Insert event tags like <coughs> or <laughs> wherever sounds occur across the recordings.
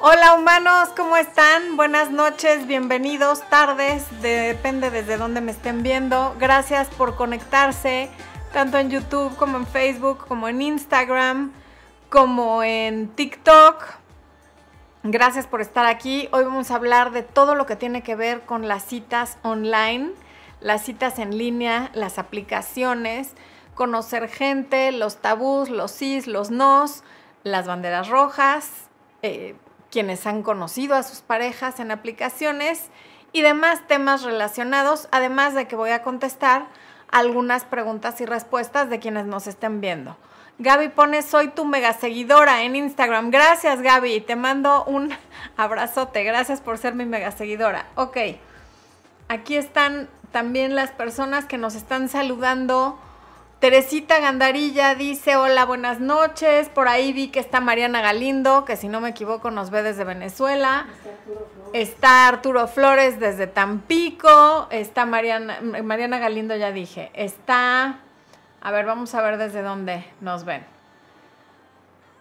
Hola humanos, ¿cómo están? Buenas noches, bienvenidos, tardes, depende desde dónde me estén viendo. Gracias por conectarse, tanto en YouTube como en Facebook, como en Instagram, como en TikTok. Gracias por estar aquí. Hoy vamos a hablar de todo lo que tiene que ver con las citas online, las citas en línea, las aplicaciones, conocer gente, los tabús, los sís, los nos, las banderas rojas, eh, quienes han conocido a sus parejas en aplicaciones y demás temas relacionados, además de que voy a contestar algunas preguntas y respuestas de quienes nos estén viendo. Gaby pone, soy tu mega seguidora en Instagram. Gracias Gaby, te mando un <laughs> abrazote. Gracias por ser mi mega seguidora. Ok, aquí están también las personas que nos están saludando Teresita Gandarilla dice, hola, buenas noches. Por ahí vi que está Mariana Galindo, que si no me equivoco nos ve desde Venezuela. Está Arturo Flores, desde Tampico. Está Mariana, Mariana Galindo, ya dije. Está, a ver, vamos a ver desde dónde nos ven.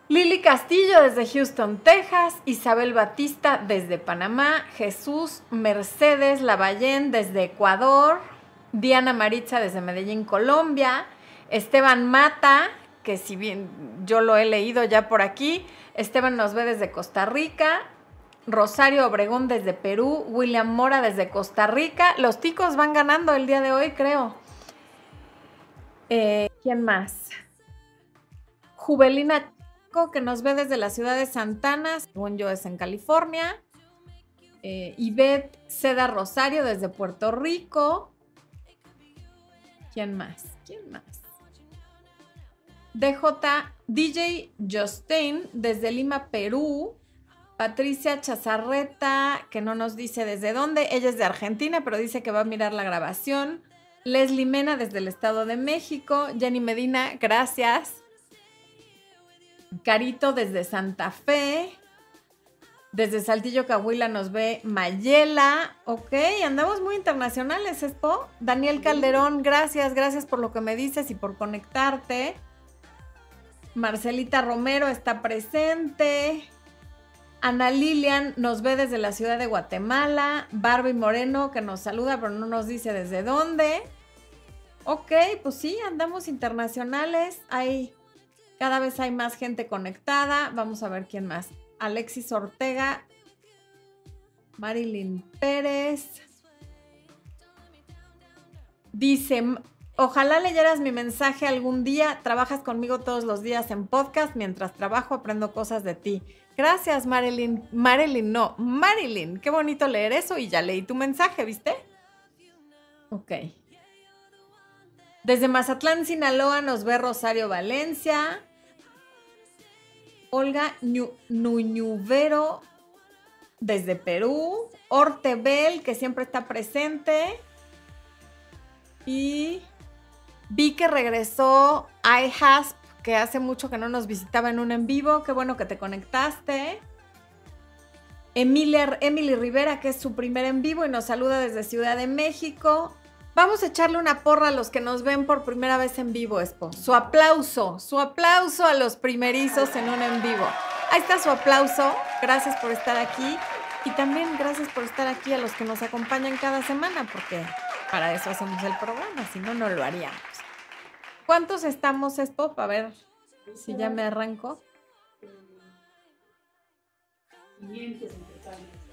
Lili Castillo desde Houston, Texas. Isabel Batista desde Panamá. Jesús Mercedes Lavallén desde Ecuador. Diana Maritza desde Medellín, Colombia. Esteban Mata, que si bien yo lo he leído ya por aquí, Esteban nos ve desde Costa Rica, Rosario Obregón desde Perú, William Mora desde Costa Rica. Los ticos van ganando el día de hoy, creo. Eh, ¿Quién más? Jubelina que nos ve desde la ciudad de Santana, según yo es en California. Eh, Seda Rosario desde Puerto Rico. ¿Quién más? ¿Quién más? DJ DJ Justin desde Lima, Perú. Patricia Chazarreta, que no nos dice desde dónde. Ella es de Argentina, pero dice que va a mirar la grabación. Leslie Mena desde el Estado de México. Jenny Medina, gracias. Carito desde Santa Fe. Desde Saltillo, Cahuila nos ve Mayela. Ok, andamos muy internacionales, Expo. Daniel Calderón, gracias, gracias por lo que me dices y por conectarte. Marcelita Romero está presente. Ana Lilian nos ve desde la ciudad de Guatemala. Barbie Moreno que nos saluda, pero no nos dice desde dónde. Ok, pues sí, andamos internacionales. Hay, cada vez hay más gente conectada. Vamos a ver quién más. Alexis Ortega. Marilyn Pérez. Dice Ojalá leyeras mi mensaje algún día. Trabajas conmigo todos los días en podcast. Mientras trabajo aprendo cosas de ti. Gracias, Marilyn. Marilyn, no, Marilyn. Qué bonito leer eso y ya leí tu mensaje, ¿viste? Ok. Desde Mazatlán, Sinaloa, nos ve Rosario Valencia. Olga Nuñuvero desde Perú. Ortebel, que siempre está presente. Y Vi que regresó iHasp, que hace mucho que no nos visitaba en un en vivo. Qué bueno que te conectaste. Emilia, Emily Rivera, que es su primer en vivo y nos saluda desde Ciudad de México. Vamos a echarle una porra a los que nos ven por primera vez en vivo, Expo. Su aplauso, su aplauso a los primerizos en un en vivo. Ahí está su aplauso. Gracias por estar aquí. Y también gracias por estar aquí a los que nos acompañan cada semana, porque para eso hacemos el programa, si no, no lo haríamos. ¿Cuántos estamos, Spop? A ver si ya me arranco.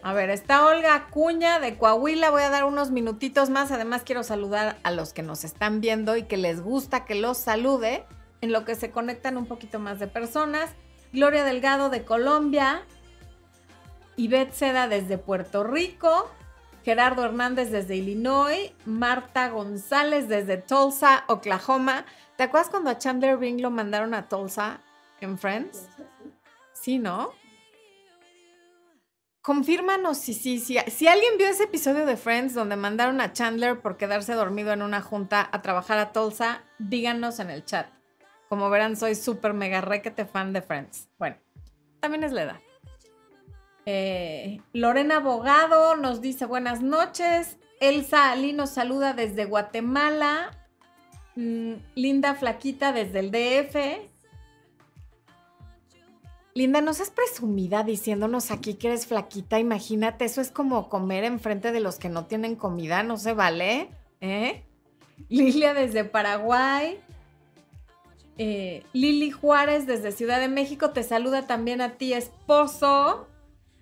A ver, está Olga Cuña de Coahuila. Voy a dar unos minutitos más. Además, quiero saludar a los que nos están viendo y que les gusta que los salude, en lo que se conectan un poquito más de personas. Gloria Delgado de Colombia. Ivette Seda desde Puerto Rico. Gerardo Hernández desde Illinois. Marta González desde Tulsa, Oklahoma. ¿Te acuerdas cuando a Chandler Bing lo mandaron a Tulsa en Friends? Sí, ¿no? Confírmanos si sí, si, si alguien vio ese episodio de Friends donde mandaron a Chandler por quedarse dormido en una junta a trabajar a Tulsa, díganos en el chat. Como verán, soy súper mega requete fan de Friends. Bueno, también es la edad. Eh, Lorena Abogado nos dice buenas noches. Elsa Ali nos saluda desde Guatemala. Mm, Linda Flaquita desde el DF. Linda, no seas presumida diciéndonos aquí que eres flaquita. Imagínate, eso es como comer enfrente de los que no tienen comida, no se vale. ¿Eh? Lilia desde Paraguay. Eh, Lili Juárez desde Ciudad de México te saluda también a ti, esposo.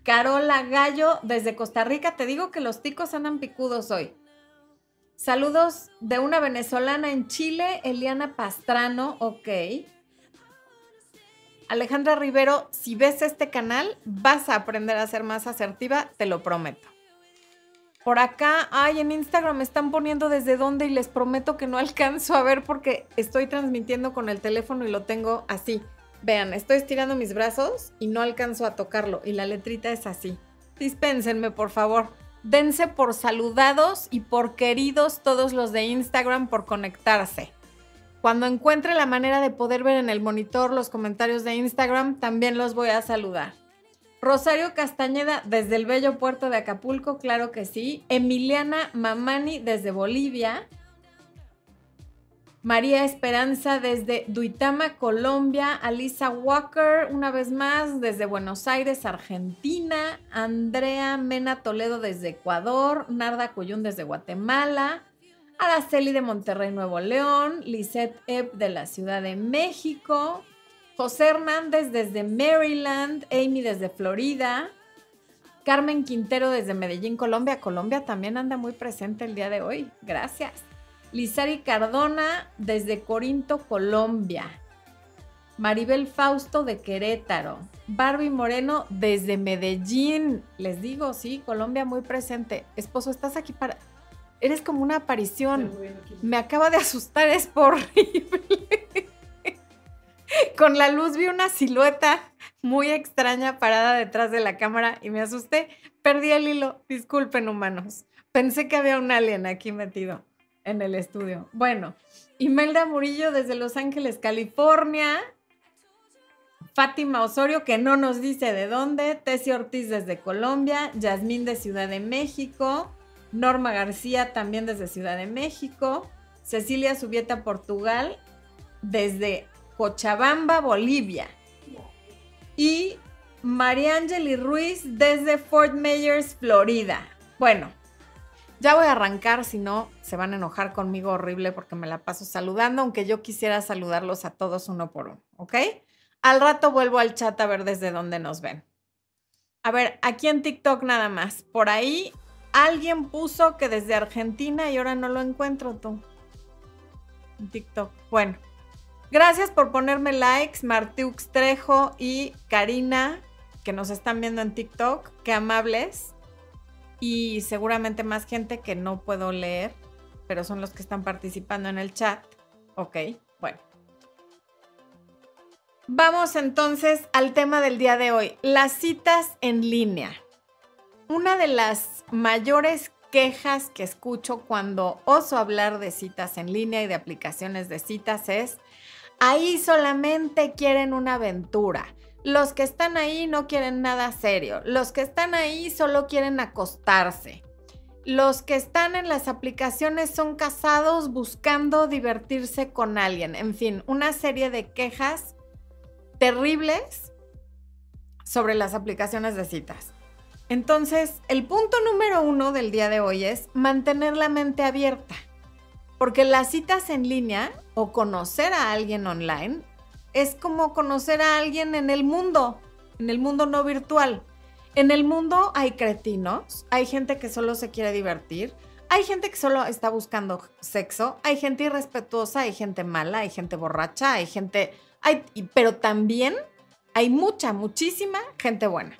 Carola Gallo desde Costa Rica. Te digo que los ticos andan picudos hoy. Saludos de una venezolana en Chile, Eliana Pastrano, ok. Alejandra Rivero, si ves este canal, vas a aprender a ser más asertiva, te lo prometo. Por acá, ay, en Instagram me están poniendo desde dónde y les prometo que no <laughs> alcanzo a ver porque estoy transmitiendo con el teléfono y lo tengo así. Vean, estoy estirando mis brazos y no alcanzo a tocarlo y la letrita es así. Dispénsenme, por favor. Dense por saludados y por queridos todos los de Instagram por conectarse. Cuando encuentre la manera de poder ver en el monitor los comentarios de Instagram, también los voy a saludar. Rosario Castañeda desde el bello puerto de Acapulco, claro que sí. Emiliana Mamani desde Bolivia. María Esperanza desde Duitama, Colombia. Alisa Walker, una vez más, desde Buenos Aires, Argentina. Andrea Mena Toledo desde Ecuador. Narda Cuyún desde Guatemala. Araceli de Monterrey, Nuevo León. Lisette Epp de la Ciudad de México. José Hernández desde Maryland. Amy desde Florida. Carmen Quintero desde Medellín, Colombia. Colombia también anda muy presente el día de hoy. Gracias. Lizari Cardona desde Corinto, Colombia. Maribel Fausto de Querétaro. Barbie Moreno desde Medellín. Les digo, sí, Colombia muy presente. Esposo, estás aquí para... Eres como una aparición. Me acaba de asustar, es horrible. Con la luz vi una silueta muy extraña parada detrás de la cámara y me asusté. Perdí el hilo. Disculpen, humanos. Pensé que había un alien aquí metido en el estudio. Bueno, Imelda Murillo desde Los Ángeles, California. Fátima Osorio, que no nos dice de dónde. Tessie Ortiz desde Colombia. Yasmín de Ciudad de México. Norma García también desde Ciudad de México. Cecilia Subieta, Portugal. Desde Cochabamba, Bolivia. Y Mariangeli Ruiz desde Fort Myers, Florida. Bueno, ya voy a arrancar, si no, se van a enojar conmigo horrible porque me la paso saludando, aunque yo quisiera saludarlos a todos uno por uno, ¿ok? Al rato vuelvo al chat a ver desde dónde nos ven. A ver, aquí en TikTok nada más. Por ahí alguien puso que desde Argentina y ahora no lo encuentro tú. En TikTok. Bueno, gracias por ponerme likes, Martiux Trejo y Karina, que nos están viendo en TikTok. Qué amables y seguramente más gente que no puedo leer, pero son los que están participando en el chat. Ok, bueno. Vamos entonces al tema del día de hoy, las citas en línea. Una de las mayores quejas que escucho cuando oso hablar de citas en línea y de aplicaciones de citas es, ahí solamente quieren una aventura los que están ahí no quieren nada serio. Los que están ahí solo quieren acostarse. Los que están en las aplicaciones son casados buscando divertirse con alguien. En fin, una serie de quejas terribles sobre las aplicaciones de citas. Entonces, el punto número uno del día de hoy es mantener la mente abierta. Porque las citas en línea o conocer a alguien online es como conocer a alguien en el mundo, en el mundo no virtual. En el mundo hay cretinos, hay gente que solo se quiere divertir, hay gente que solo está buscando sexo, hay gente irrespetuosa, hay gente mala, hay gente borracha, hay gente... Hay, pero también hay mucha, muchísima gente buena.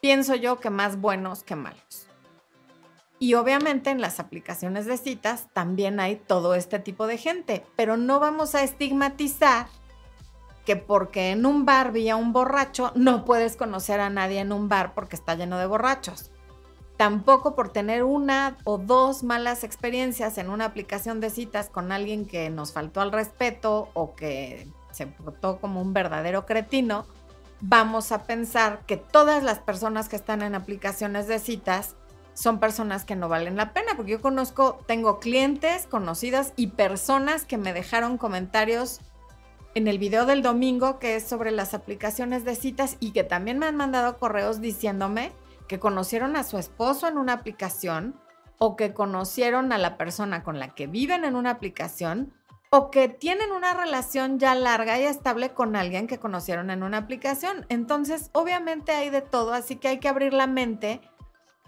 Pienso yo que más buenos que malos. Y obviamente en las aplicaciones de citas también hay todo este tipo de gente, pero no vamos a estigmatizar que porque en un bar vi a un borracho, no puedes conocer a nadie en un bar porque está lleno de borrachos. Tampoco por tener una o dos malas experiencias en una aplicación de citas con alguien que nos faltó al respeto o que se portó como un verdadero cretino, vamos a pensar que todas las personas que están en aplicaciones de citas son personas que no valen la pena, porque yo conozco, tengo clientes, conocidas y personas que me dejaron comentarios en el video del domingo que es sobre las aplicaciones de citas y que también me han mandado correos diciéndome que conocieron a su esposo en una aplicación o que conocieron a la persona con la que viven en una aplicación o que tienen una relación ya larga y estable con alguien que conocieron en una aplicación. Entonces, obviamente hay de todo, así que hay que abrir la mente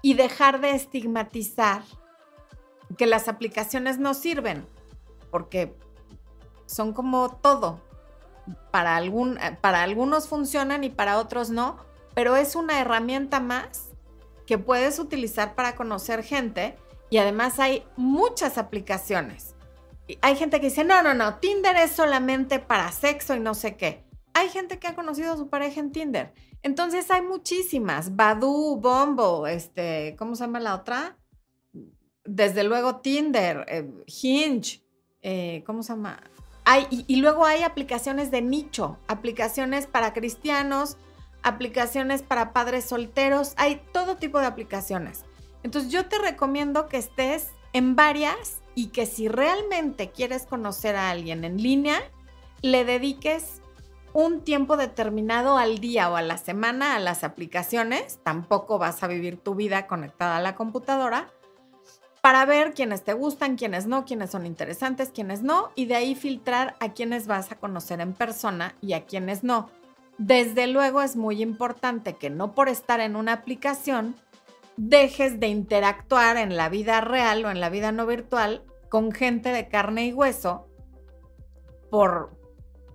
y dejar de estigmatizar que las aplicaciones no sirven, porque son como todo. Para, algún, para algunos funcionan y para otros no, pero es una herramienta más que puedes utilizar para conocer gente y además hay muchas aplicaciones. Hay gente que dice, no, no, no, Tinder es solamente para sexo y no sé qué. Hay gente que ha conocido a su pareja en Tinder. Entonces hay muchísimas. Badu, Bumble, este, ¿cómo se llama la otra? Desde luego Tinder, eh, Hinge, eh, ¿cómo se llama? Y luego hay aplicaciones de nicho, aplicaciones para cristianos, aplicaciones para padres solteros, hay todo tipo de aplicaciones. Entonces yo te recomiendo que estés en varias y que si realmente quieres conocer a alguien en línea, le dediques un tiempo determinado al día o a la semana a las aplicaciones. Tampoco vas a vivir tu vida conectada a la computadora para ver quiénes te gustan, quiénes no, quiénes son interesantes, quiénes no, y de ahí filtrar a quiénes vas a conocer en persona y a quiénes no. Desde luego es muy importante que no por estar en una aplicación dejes de interactuar en la vida real o en la vida no virtual con gente de carne y hueso por,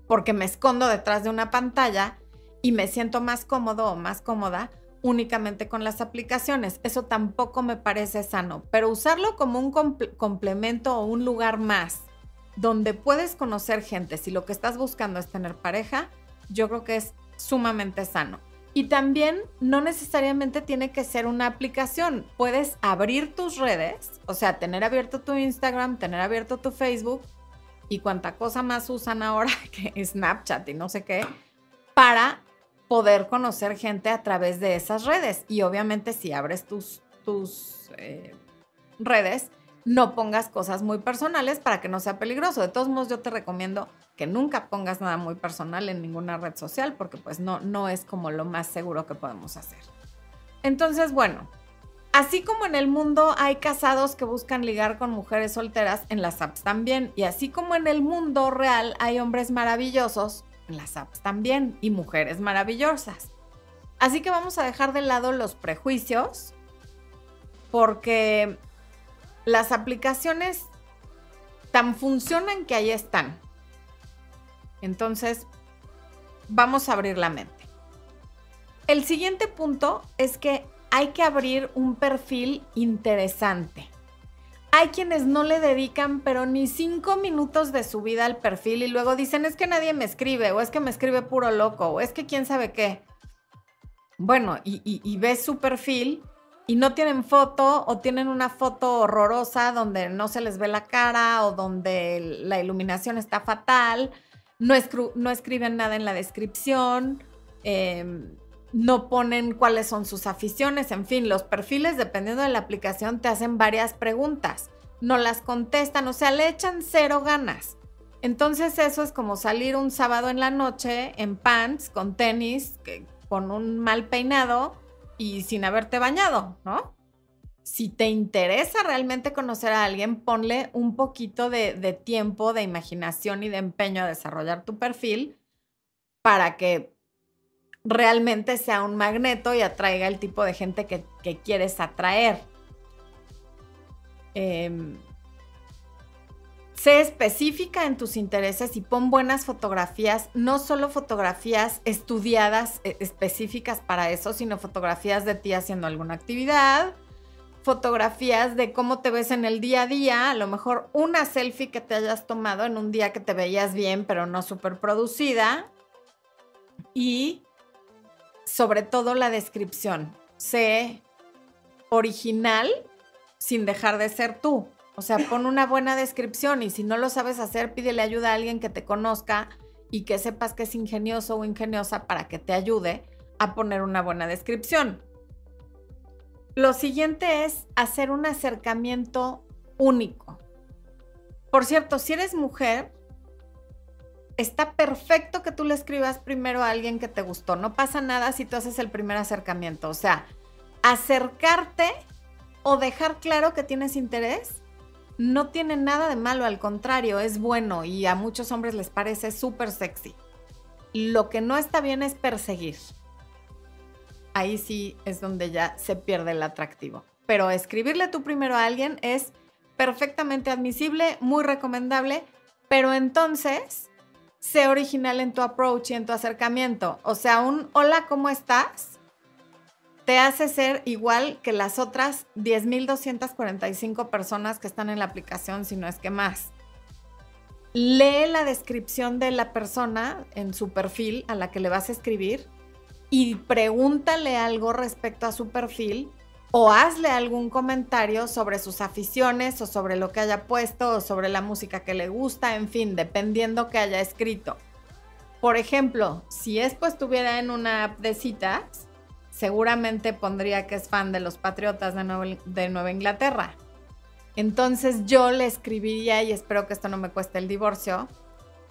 porque me escondo detrás de una pantalla y me siento más cómodo o más cómoda únicamente con las aplicaciones. Eso tampoco me parece sano, pero usarlo como un complemento o un lugar más donde puedes conocer gente si lo que estás buscando es tener pareja, yo creo que es sumamente sano. Y también no necesariamente tiene que ser una aplicación. Puedes abrir tus redes, o sea, tener abierto tu Instagram, tener abierto tu Facebook y cuánta cosa más usan ahora <laughs> que Snapchat y no sé qué, para poder conocer gente a través de esas redes. Y obviamente si abres tus, tus eh, redes, no pongas cosas muy personales para que no sea peligroso. De todos modos, yo te recomiendo que nunca pongas nada muy personal en ninguna red social porque pues no, no es como lo más seguro que podemos hacer. Entonces, bueno, así como en el mundo hay casados que buscan ligar con mujeres solteras, en las apps también. Y así como en el mundo real hay hombres maravillosos, las apps también, y mujeres maravillosas. Así que vamos a dejar de lado los prejuicios porque las aplicaciones tan funcionan que ahí están. Entonces, vamos a abrir la mente. El siguiente punto es que hay que abrir un perfil interesante. Hay quienes no le dedican, pero ni cinco minutos de su vida al perfil y luego dicen, es que nadie me escribe, o es que me escribe puro loco, o es que quién sabe qué. Bueno, y, ves su perfil y no tienen foto o tienen una foto horrorosa donde no se les ve la cara o donde la iluminación está fatal, no, no escriben nada en la descripción, em, no ponen cuáles son sus aficiones, en fin, los perfiles dependiendo de la aplicación te hacen varias preguntas, no las contestan, o sea, le echan cero ganas. Entonces eso es como salir un sábado en la noche en pants, con tenis, con un mal peinado y sin haberte bañado, ¿no? Si te interesa realmente conocer a alguien, ponle un poquito de, tiempo, de imaginación y de empeño a desarrollar tu perfil para que realmente sea un magneto y atraiga el tipo de gente que, quieres atraer. Em, Sé específica en tus intereses y pon buenas fotografías, no solo fotografías estudiadas eh, específicas para eso, sino fotografías de ti haciendo alguna actividad, fotografías de cómo te ves en el día a día, a lo mejor una selfie que te hayas tomado en un día que te veías bien, pero no súper producida. Y sobre todo la descripción. Sé original sin dejar de ser tú. O sea, pon una buena descripción y si no lo sabes hacer, pídele ayuda a alguien que te conozca y que sepas que es ingenioso o ingeniosa para que te ayude a poner una buena descripción. Lo siguiente es hacer un acercamiento único. Por cierto, si eres mujer, está perfecto que tú le escribas primero a alguien que te gustó. No pasa nada si tú haces el primer acercamiento. O sea, acercarte o dejar claro que tienes interés no tiene nada de malo, al contrario, es bueno y a muchos hombres les parece súper sexy. Lo que no está bien es perseguir. Ahí sí es donde ya se pierde el atractivo. Pero escribirle tú primero a alguien es perfectamente admisible, muy recomendable, pero entonces sé original en tu approach y en tu acercamiento. O sea, un hola, ¿cómo estás? Te hace ser igual que las otras 10.245 personas que están en la aplicación, si no es que más. Lee la descripción de la persona en su perfil a la que le vas a escribir y pregúntale algo respecto a su perfil o hazle algún comentario sobre sus aficiones o sobre lo que haya puesto o sobre la música que le gusta, en fin, dependiendo que haya escrito. Por ejemplo, si esto estuviera en una app de citas, seguramente pondría que es fan de los Patriotas de Nueva, Inglaterra. Entonces yo le escribiría, y espero que esto no me cueste el divorcio,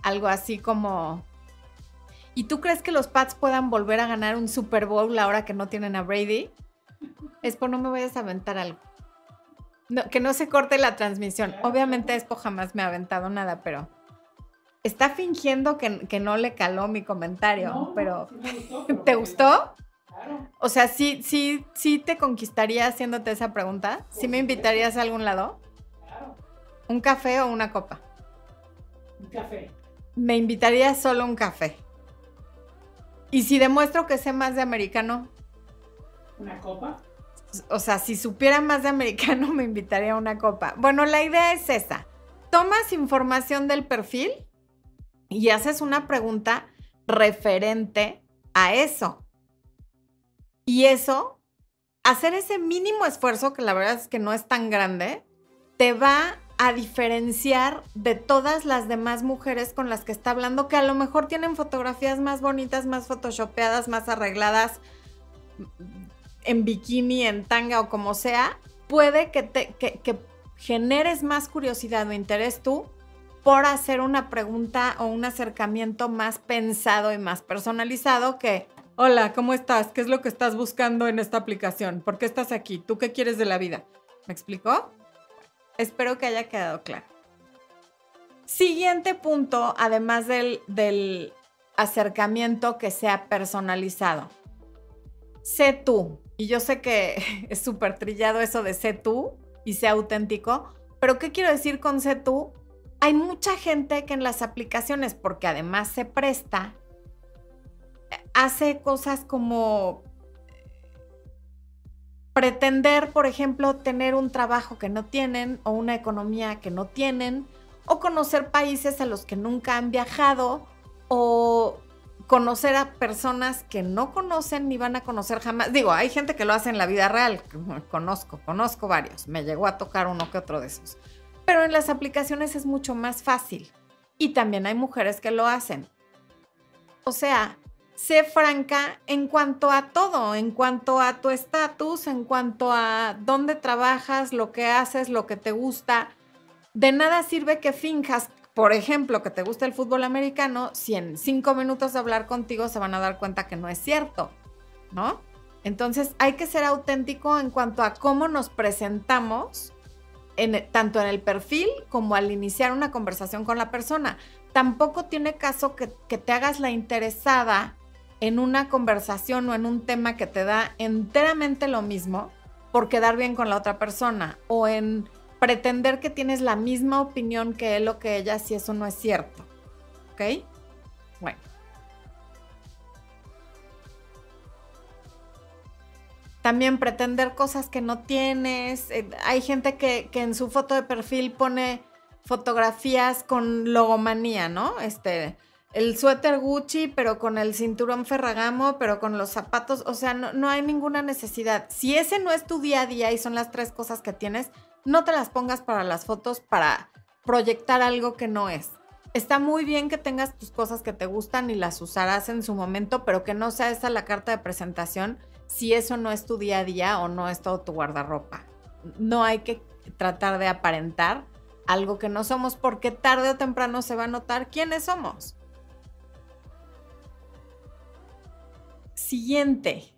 algo así como, ¿y tú crees que los Pats puedan volver a ganar un Super Bowl ahora que no tienen a Brady? Espo, no me vayas a aventar algo. que no se corte la transmisión. Obviamente Espo jamás me ha aventado nada, pero está fingiendo que, no le caló mi comentario, pero <laughs> ¿te gustó? Claro. O sea, sí, sí, sí te conquistaría haciéndote esa pregunta. ¿Sí me invitarías a algún lado? Claro. ¿Un café o una copa? Un café. Me invitaría solo un café. ¿Y si demuestro que sé más de americano? ¿Una copa? O sea, si supiera más de americano, <laughs> me invitaría a una copa. Bueno, la idea es esa. Tomas información del perfil y haces una pregunta referente a eso. Y eso, hacer ese mínimo esfuerzo, que la verdad es que no es tan grande, te va a diferenciar de todas las demás mujeres con las que está hablando, que a lo mejor tienen fotografías más bonitas, más photoshopeadas, más arregladas, en bikini, en tanga o como sea, puede que, te, que, generes más curiosidad o interés tú por hacer una pregunta o un acercamiento más pensado y más personalizado que, hola, ¿cómo estás? ¿Qué es lo que estás buscando en esta aplicación? ¿Por qué estás aquí? ¿Tú qué quieres de la vida? ¿Me explicó? Espero que haya quedado claro. Siguiente punto, además del, del acercamiento que sea personalizado. Sé tú. Y yo sé que <laughs> es súper trillado eso de sé tú y sé auténtico, pero ¿qué quiero decir con sé tú? Hay mucha gente que en las aplicaciones, porque además se presta, hace cosas como pretender, por ejemplo, tener un trabajo que no tienen o una economía que no tienen, o conocer países a los que nunca han viajado, o conocer a personas que no conocen ni van a conocer jamás. Digo, hay gente que lo hace en la vida real, conozco, conozco varios, me llegó a tocar uno que otro de esos. Pero en las aplicaciones es mucho más fácil y también hay mujeres que lo hacen. O sea, sé franca en cuanto a todo, en cuanto a tu estatus, en cuanto a dónde trabajas, lo que haces, lo que te gusta. De nada sirve que finjas por ejemplo, que te gusta el fútbol americano, si en cinco minutos de hablar contigo se van a dar cuenta que no es cierto, ¿no? Entonces hay que ser auténtico en cuanto a cómo nos presentamos, en, tanto en el perfil como al iniciar una conversación con la persona. Tampoco tiene caso que, que te hagas la interesada en una conversación o en un tema que te da enteramente lo mismo por quedar bien con la otra persona o en pretender que tienes la misma opinión que él o que ella si eso no es cierto. ¿Ok? Bueno. También pretender cosas que no tienes. Eh, hay gente que, que, en su foto de perfil pone fotografías con logomanía, ¿no? Este, el suéter Gucci, pero con el cinturón Ferragamo, pero con los zapatos. O sea, no, no hay ninguna necesidad. Si ese no es tu día a día y son las tres cosas que tienes, no te las pongas para las fotos para proyectar algo que no es. Está muy bien que tengas tus cosas que te gustan y las usarás en su momento, pero que no sea esa la carta de presentación si eso no es tu día a día o no es todo tu guardarropa. No hay que tratar de aparentar algo que no somos porque tarde o temprano se va a notar quiénes somos. Siguiente,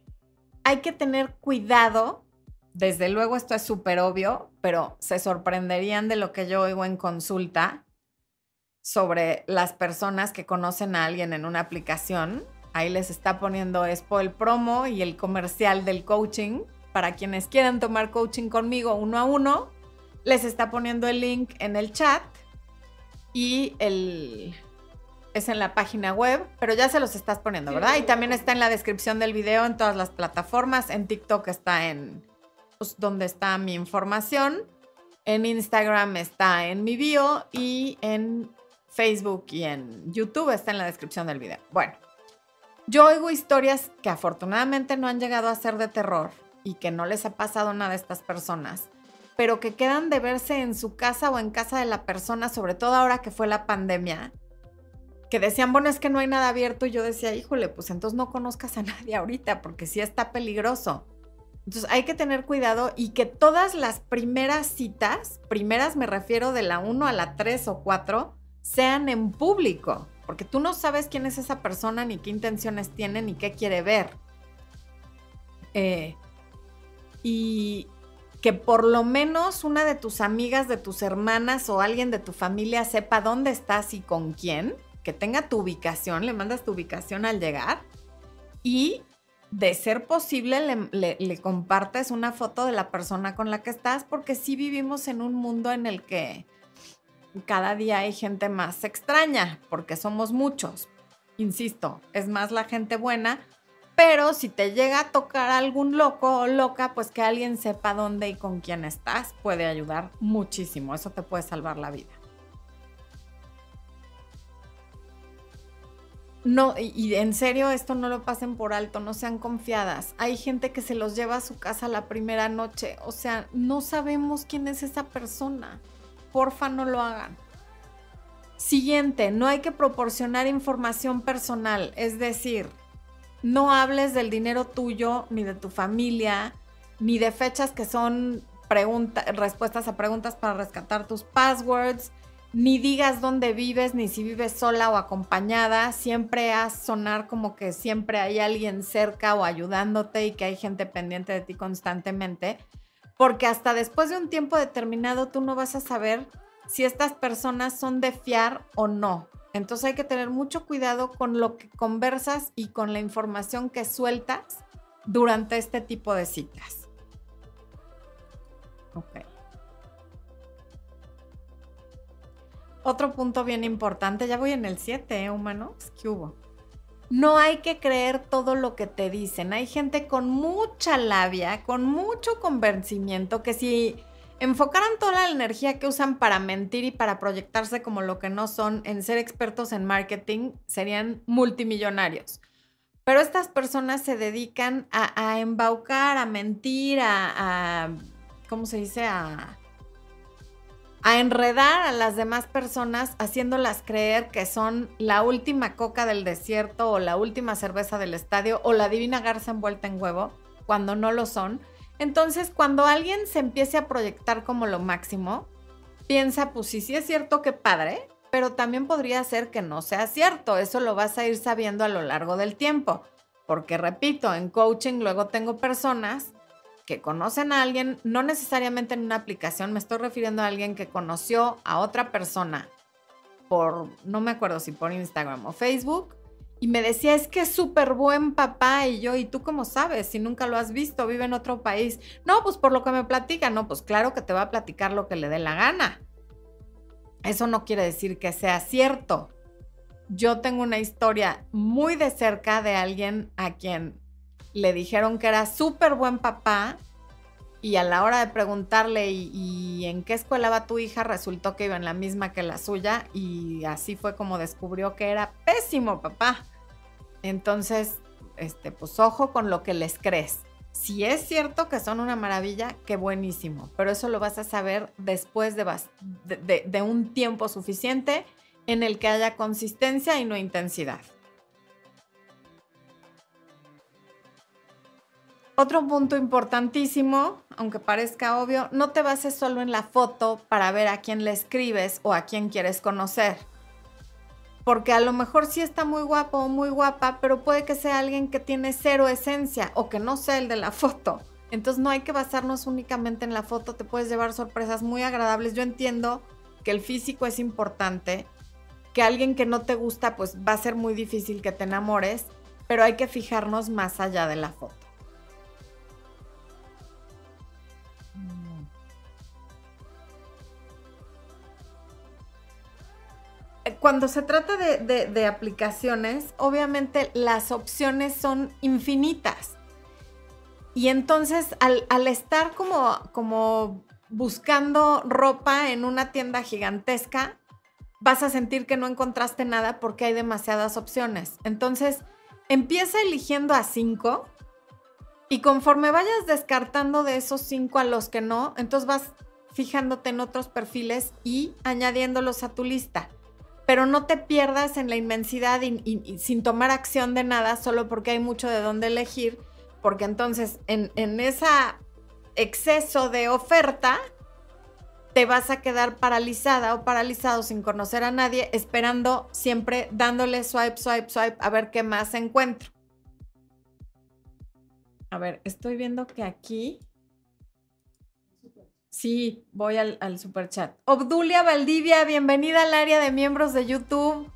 hay que tener cuidado desde luego esto es súper obvio, pero se sorprenderían de lo que yo oigo en consulta sobre las personas que conocen a alguien en una aplicación. Ahí les está poniendo Expo el promo y el comercial del coaching. Para quienes quieran tomar coaching conmigo uno a uno, les está poniendo el link en el chat y el es en la página web, pero ya se los estás poniendo, ¿verdad? Y también está en la descripción del video en todas las plataformas. En TikTok está en donde está mi información. En Instagram está en mi bio y en Facebook y en YouTube está en la descripción del video. Bueno, yo oigo historias que afortunadamente no han llegado a ser de terror y que no les ha pasado nada a estas personas, pero que quedan de verse en su casa o en casa de la persona, sobre todo ahora que fue la pandemia, que decían, bueno, es que no hay nada abierto y yo decía, híjole, pues entonces no conozcas a nadie ahorita porque sí está peligroso. Entonces hay que tener cuidado y que todas las primeras citas, primeras me refiero de la 1 a la 3 o 4, sean en público, porque tú no sabes quién es esa persona, ni qué intenciones tiene, ni qué quiere ver. Eh, y que por lo menos una de tus amigas, de tus hermanas o alguien de tu familia sepa dónde estás y con quién, que tenga tu ubicación, le mandas tu ubicación al llegar y de ser posible le, compartes una foto de la persona con la que estás, porque sí vivimos en un mundo en el que cada día hay gente más extraña, porque somos muchos. Insisto, es más la gente buena, pero si te llega a tocar algún loco o loca, pues que alguien sepa dónde y con quién estás puede ayudar muchísimo. Eso te puede salvar la vida. No, y en serio, esto no lo pasen por alto, no sean confiadas. Hay gente que se los lleva a su casa la primera noche, o sea, no sabemos quién es esa persona porfa no lo hagan. Siguiente, no hay que proporcionar información personal, es decir, no hables del dinero tuyo, ni de tu familia, ni de fechas que son respuestas a preguntas para rescatar tus passwords, ni digas dónde vives, ni si vives sola o acompañada. Siempre haz sonar como que siempre hay alguien cerca o ayudándote y que hay gente pendiente de ti constantemente porque hasta después de un tiempo determinado tú no vas a saber si estas personas son de fiar o no. Entonces hay que tener mucho cuidado con lo que conversas y con la información que sueltas durante este tipo de citas. Ok. Otro punto bien importante, ya voy en el 7, ¿eh, humanos? ¿Qué hubo? no hay que creer todo lo que te dicen. Hay gente con mucha labia, con mucho convencimiento, que si enfocaran toda la energía que usan para mentir y para proyectarse como lo que no son en ser expertos en marketing, serían multimillonarios. Pero estas personas se dedican a, embaucar, a mentir, a, a ¿cómo se dice? A a enredar a las demás personas haciéndolas creer que son la última coca del desierto o la última cerveza del estadio o la divina garza envuelta en huevo, cuando no lo son. Entonces, cuando alguien se empiece a proyectar como lo máximo, piensa, pues sí, sí es cierto que padre, pero también podría ser que no sea cierto. Eso lo vas a ir sabiendo a lo largo del tiempo. Porque repito, en coaching luego tengo personas que conocen a alguien, no necesariamente en una aplicación, me estoy refiriendo a alguien que conoció a otra persona por, no me acuerdo si por Instagram o Facebook, y me decía, es que es súper buen papá, y yo, ¿y tú cómo sabes? Si nunca lo has visto, vive en otro país. No, pues por lo que me platica, no, pues claro que te va a platicar lo que le dé la gana. Eso no quiere decir que sea cierto. Yo tengo una historia muy de cerca de alguien a quien le dijeron que era súper buen papá y a la hora de preguntarle y, en qué escuela va tu hija, resultó que iba en la misma que la suya y así fue como descubrió que era pésimo papá. Entonces, este, pues ojo con lo que les crees. Si es cierto que son una maravilla, qué buenísimo, pero eso lo vas a saber después de un tiempo suficiente en el que haya consistencia y no intensidad. Otro punto importantísimo, aunque parezca obvio, no te bases solo en la foto para ver a quién le escribes o a quién quieres conocer. porque a lo mejor sí está muy guapo o muy guapa, pero puede que sea alguien que tiene cero esencia o que no sea el de la foto. Entonces no hay que basarnos únicamente en la foto, te puedes llevar sorpresas muy agradables. Yo entiendo que el físico es importante, que alguien que no te gusta pues va a ser muy difícil que te enamores, pero hay que fijarnos más allá de la foto. Cuando se trata de, aplicaciones, obviamente las opciones son infinitas. Y entonces al, estar como, como buscando ropa en una tienda gigantesca, vas a sentir que no encontraste nada porque hay demasiadas opciones. Entonces, empieza eligiendo a cinco y conforme vayas descartando de esos cinco a los que no, entonces vas fijándote en otros perfiles y añadiéndolos a tu lista pero no te pierdas en la inmensidad y, sin tomar acción de nada solo porque hay mucho de dónde elegir, porque entonces en, en ese exceso de oferta te vas a quedar paralizada o paralizado sin conocer a nadie, esperando siempre dándole swipe, swipe, swipe a ver qué más encuentro. A ver, estoy viendo que aquí Sí, voy al, super chat. Obdulia Valdivia, bienvenida al área de miembros de YouTube.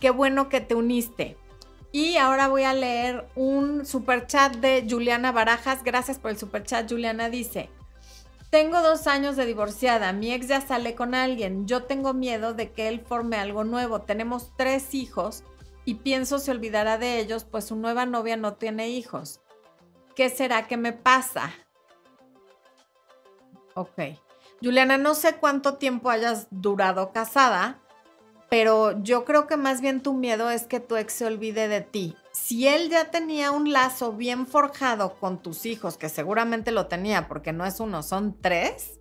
Qué bueno que te uniste. Y ahora voy a leer un super chat de Juliana Barajas. Gracias por el super chat. Juliana dice: Tengo dos años de divorciada. Mi ex ya sale con alguien. Yo tengo miedo de que él forme algo nuevo. Tenemos tres hijos y pienso se olvidará de ellos, pues su nueva novia no tiene hijos. ¿Qué será que me pasa? Ok. Juliana, no sé cuánto tiempo hayas durado casada, pero yo creo que más bien tu miedo es que tu ex se olvide de ti. Si él ya tenía un lazo bien forjado con tus hijos, que seguramente lo tenía porque no es uno, son tres,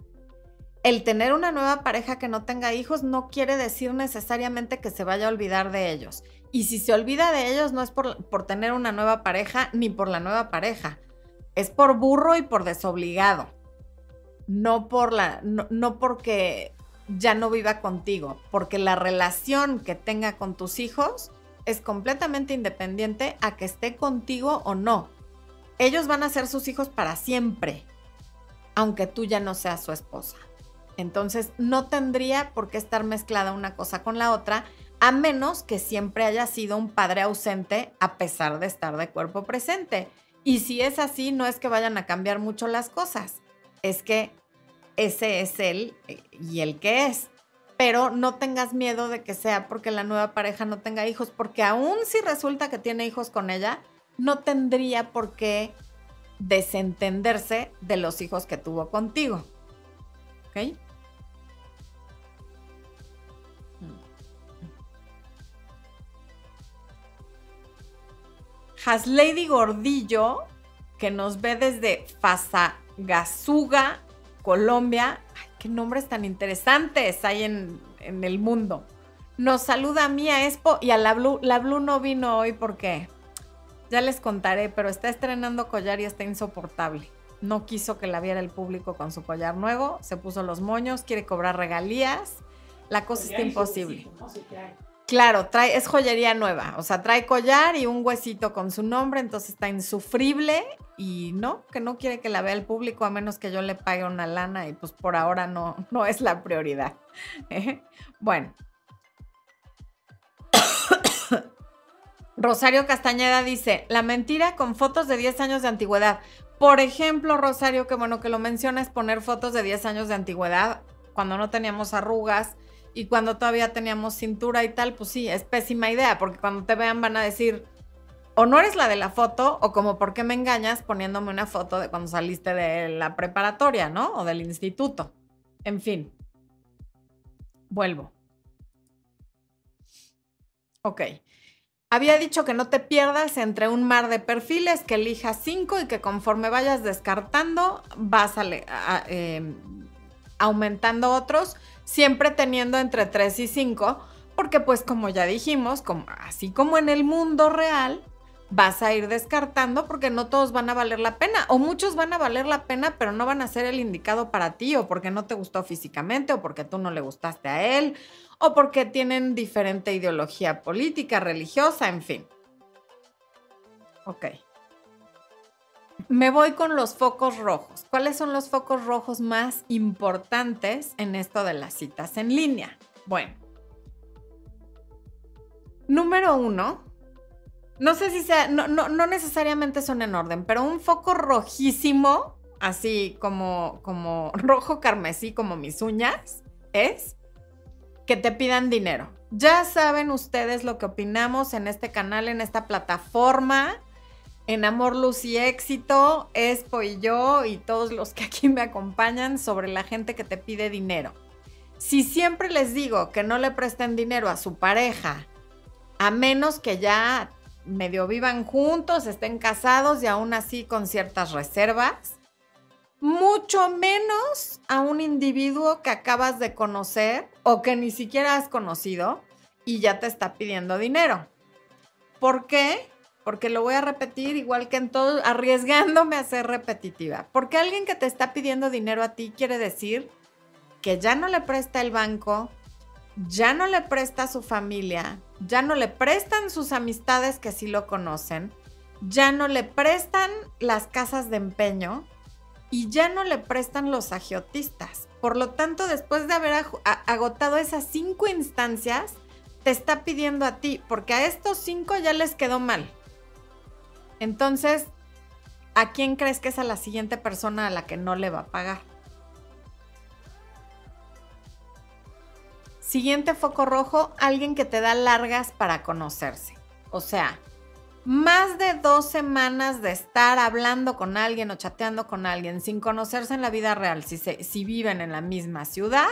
el tener una nueva pareja que no tenga hijos no quiere decir necesariamente que se vaya a olvidar de ellos. Y si se olvida de ellos no es por, por tener una nueva pareja ni por la nueva pareja, es por burro y por desobligado no por la, no, porque ya no viva contigo, porque la relación que tenga con tus hijos es completamente independiente a que esté contigo o no. Ellos van a ser sus hijos para siempre, aunque tú ya no seas su esposa. Entonces, no tendría por qué estar mezclada una cosa con la otra, a menos que siempre haya sido un padre ausente a pesar de estar de cuerpo presente. Y si es así, no es que vayan a cambiar mucho las cosas, es que ese es él eh, y el que es. Pero no tengas miedo de que sea porque la nueva pareja no tenga hijos, porque aún si resulta que tiene hijos con ella, no tendría por qué desentenderse de los hijos que tuvo contigo. ¿Ok? Lady Gordillo, que nos ve desde Fasagasuga, Colombia. Ay, qué nombres tan interesantes hay en, el mundo. Nos saluda a Mía Expo y a la Blue. La Blue no vino hoy porque ya les contaré, pero está estrenando collar y está insoportable. No quiso que la viera el público con su collar nuevo, se puso los moños, quiere cobrar regalías. La cosa está imposible. Claro, trae, es joyería nueva, o sea, trae collar y un huesito con su nombre, entonces está insufrible y no, que no quiere que la vea el público a menos que yo le pague una lana y pues por ahora no, no es la prioridad. ¿eh? Bueno. <coughs> Rosario Castañeda dice, la mentira con fotos de 10 años de antigüedad. Por ejemplo, Rosario, que bueno que lo menciona, es poner fotos de 10 años de antigüedad cuando no teníamos arrugas y cuando todavía teníamos cintura y tal, pues sí, es pésima idea, porque cuando te vean van a decir, o no eres la de la foto, o como, ¿por qué me engañas poniéndome una foto de cuando saliste de la preparatoria, ¿no? O del instituto. En fin. Vuelvo. Ok. Había dicho que no te pierdas entre un mar de perfiles, que elijas cinco y que conforme vayas descartando, vas a, em, aumentando otros siempre teniendo entre 3 y 5, porque pues como ya dijimos, como, así como en el mundo real, vas a ir descartando porque no todos van a valer la pena o muchos van a valer la pena pero no van a ser el indicado para ti o porque no te gustó físicamente o porque tú no le gustaste a él o porque tienen diferente ideología política, religiosa, en fin. Ok. Me voy con los focos rojos. ¿Cuáles son los focos rojos más importantes en esto de las citas en línea? Bueno. Número uno, no sé si sea, no, no, no, necesariamente son en orden, pero un foco rojísimo, así como, como <laughs> rojo carmesí, como mis uñas, es que te pidan dinero. Ya saben ustedes lo que opinamos en este canal, en esta plataforma, en Amor, Luz y Éxito, Espo y yo y todos los que aquí me acompañan sobre la gente que te pide dinero. Si siempre les digo que no le presten dinero a su pareja, a menos que ya medio vivan juntos, estén casados y aún así con ciertas reservas, mucho menos a un individuo que acabas de conocer o que ni siquiera has conocido y ya te está pidiendo dinero. ¿Por qué? Porque lo voy a repetir igual que en todo, arriesgándome a ser repetitiva. Porque alguien que te está pidiendo dinero a ti quiere decir que ya no le presta el banco, ya no le presta su familia, ya no le prestan sus amistades que sí lo conocen, ya no le prestan las casas de empeño, y ya no le prestan los agiotistas. Por lo tanto, después de haber agotado esas cinco instancias, te está pidiendo a ti, porque a estos cinco ya les quedó mal. Entonces, ¿a quién crees que es a la siguiente persona a la que no le va a pagar? Siguiente foco rojo, alguien que te da largas para conocerse. O sea, más de dos semanas de estar hablando con alguien o chateando con alguien sin conocerse en la vida real, si, si viven en la misma ciudad,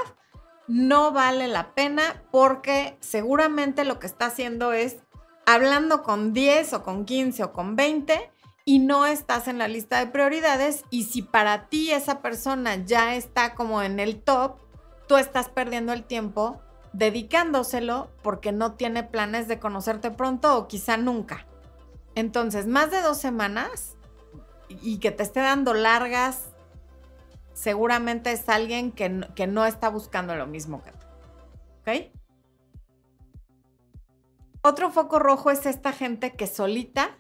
no vale la pena porque seguramente lo que está haciendo es hablando con 10 o con 15 o con 20 y no estás en la lista de prioridades y si para ti esa persona ya está como en el top, tú estás perdiendo el tiempo dedicándoselo porque no tiene planes de conocerte pronto o quizá nunca. Entonces, más de dos semanas y que te esté dando largas, seguramente es alguien que, que no está buscando lo mismo que tú. ¿Ok? Otro foco rojo es esta gente que solita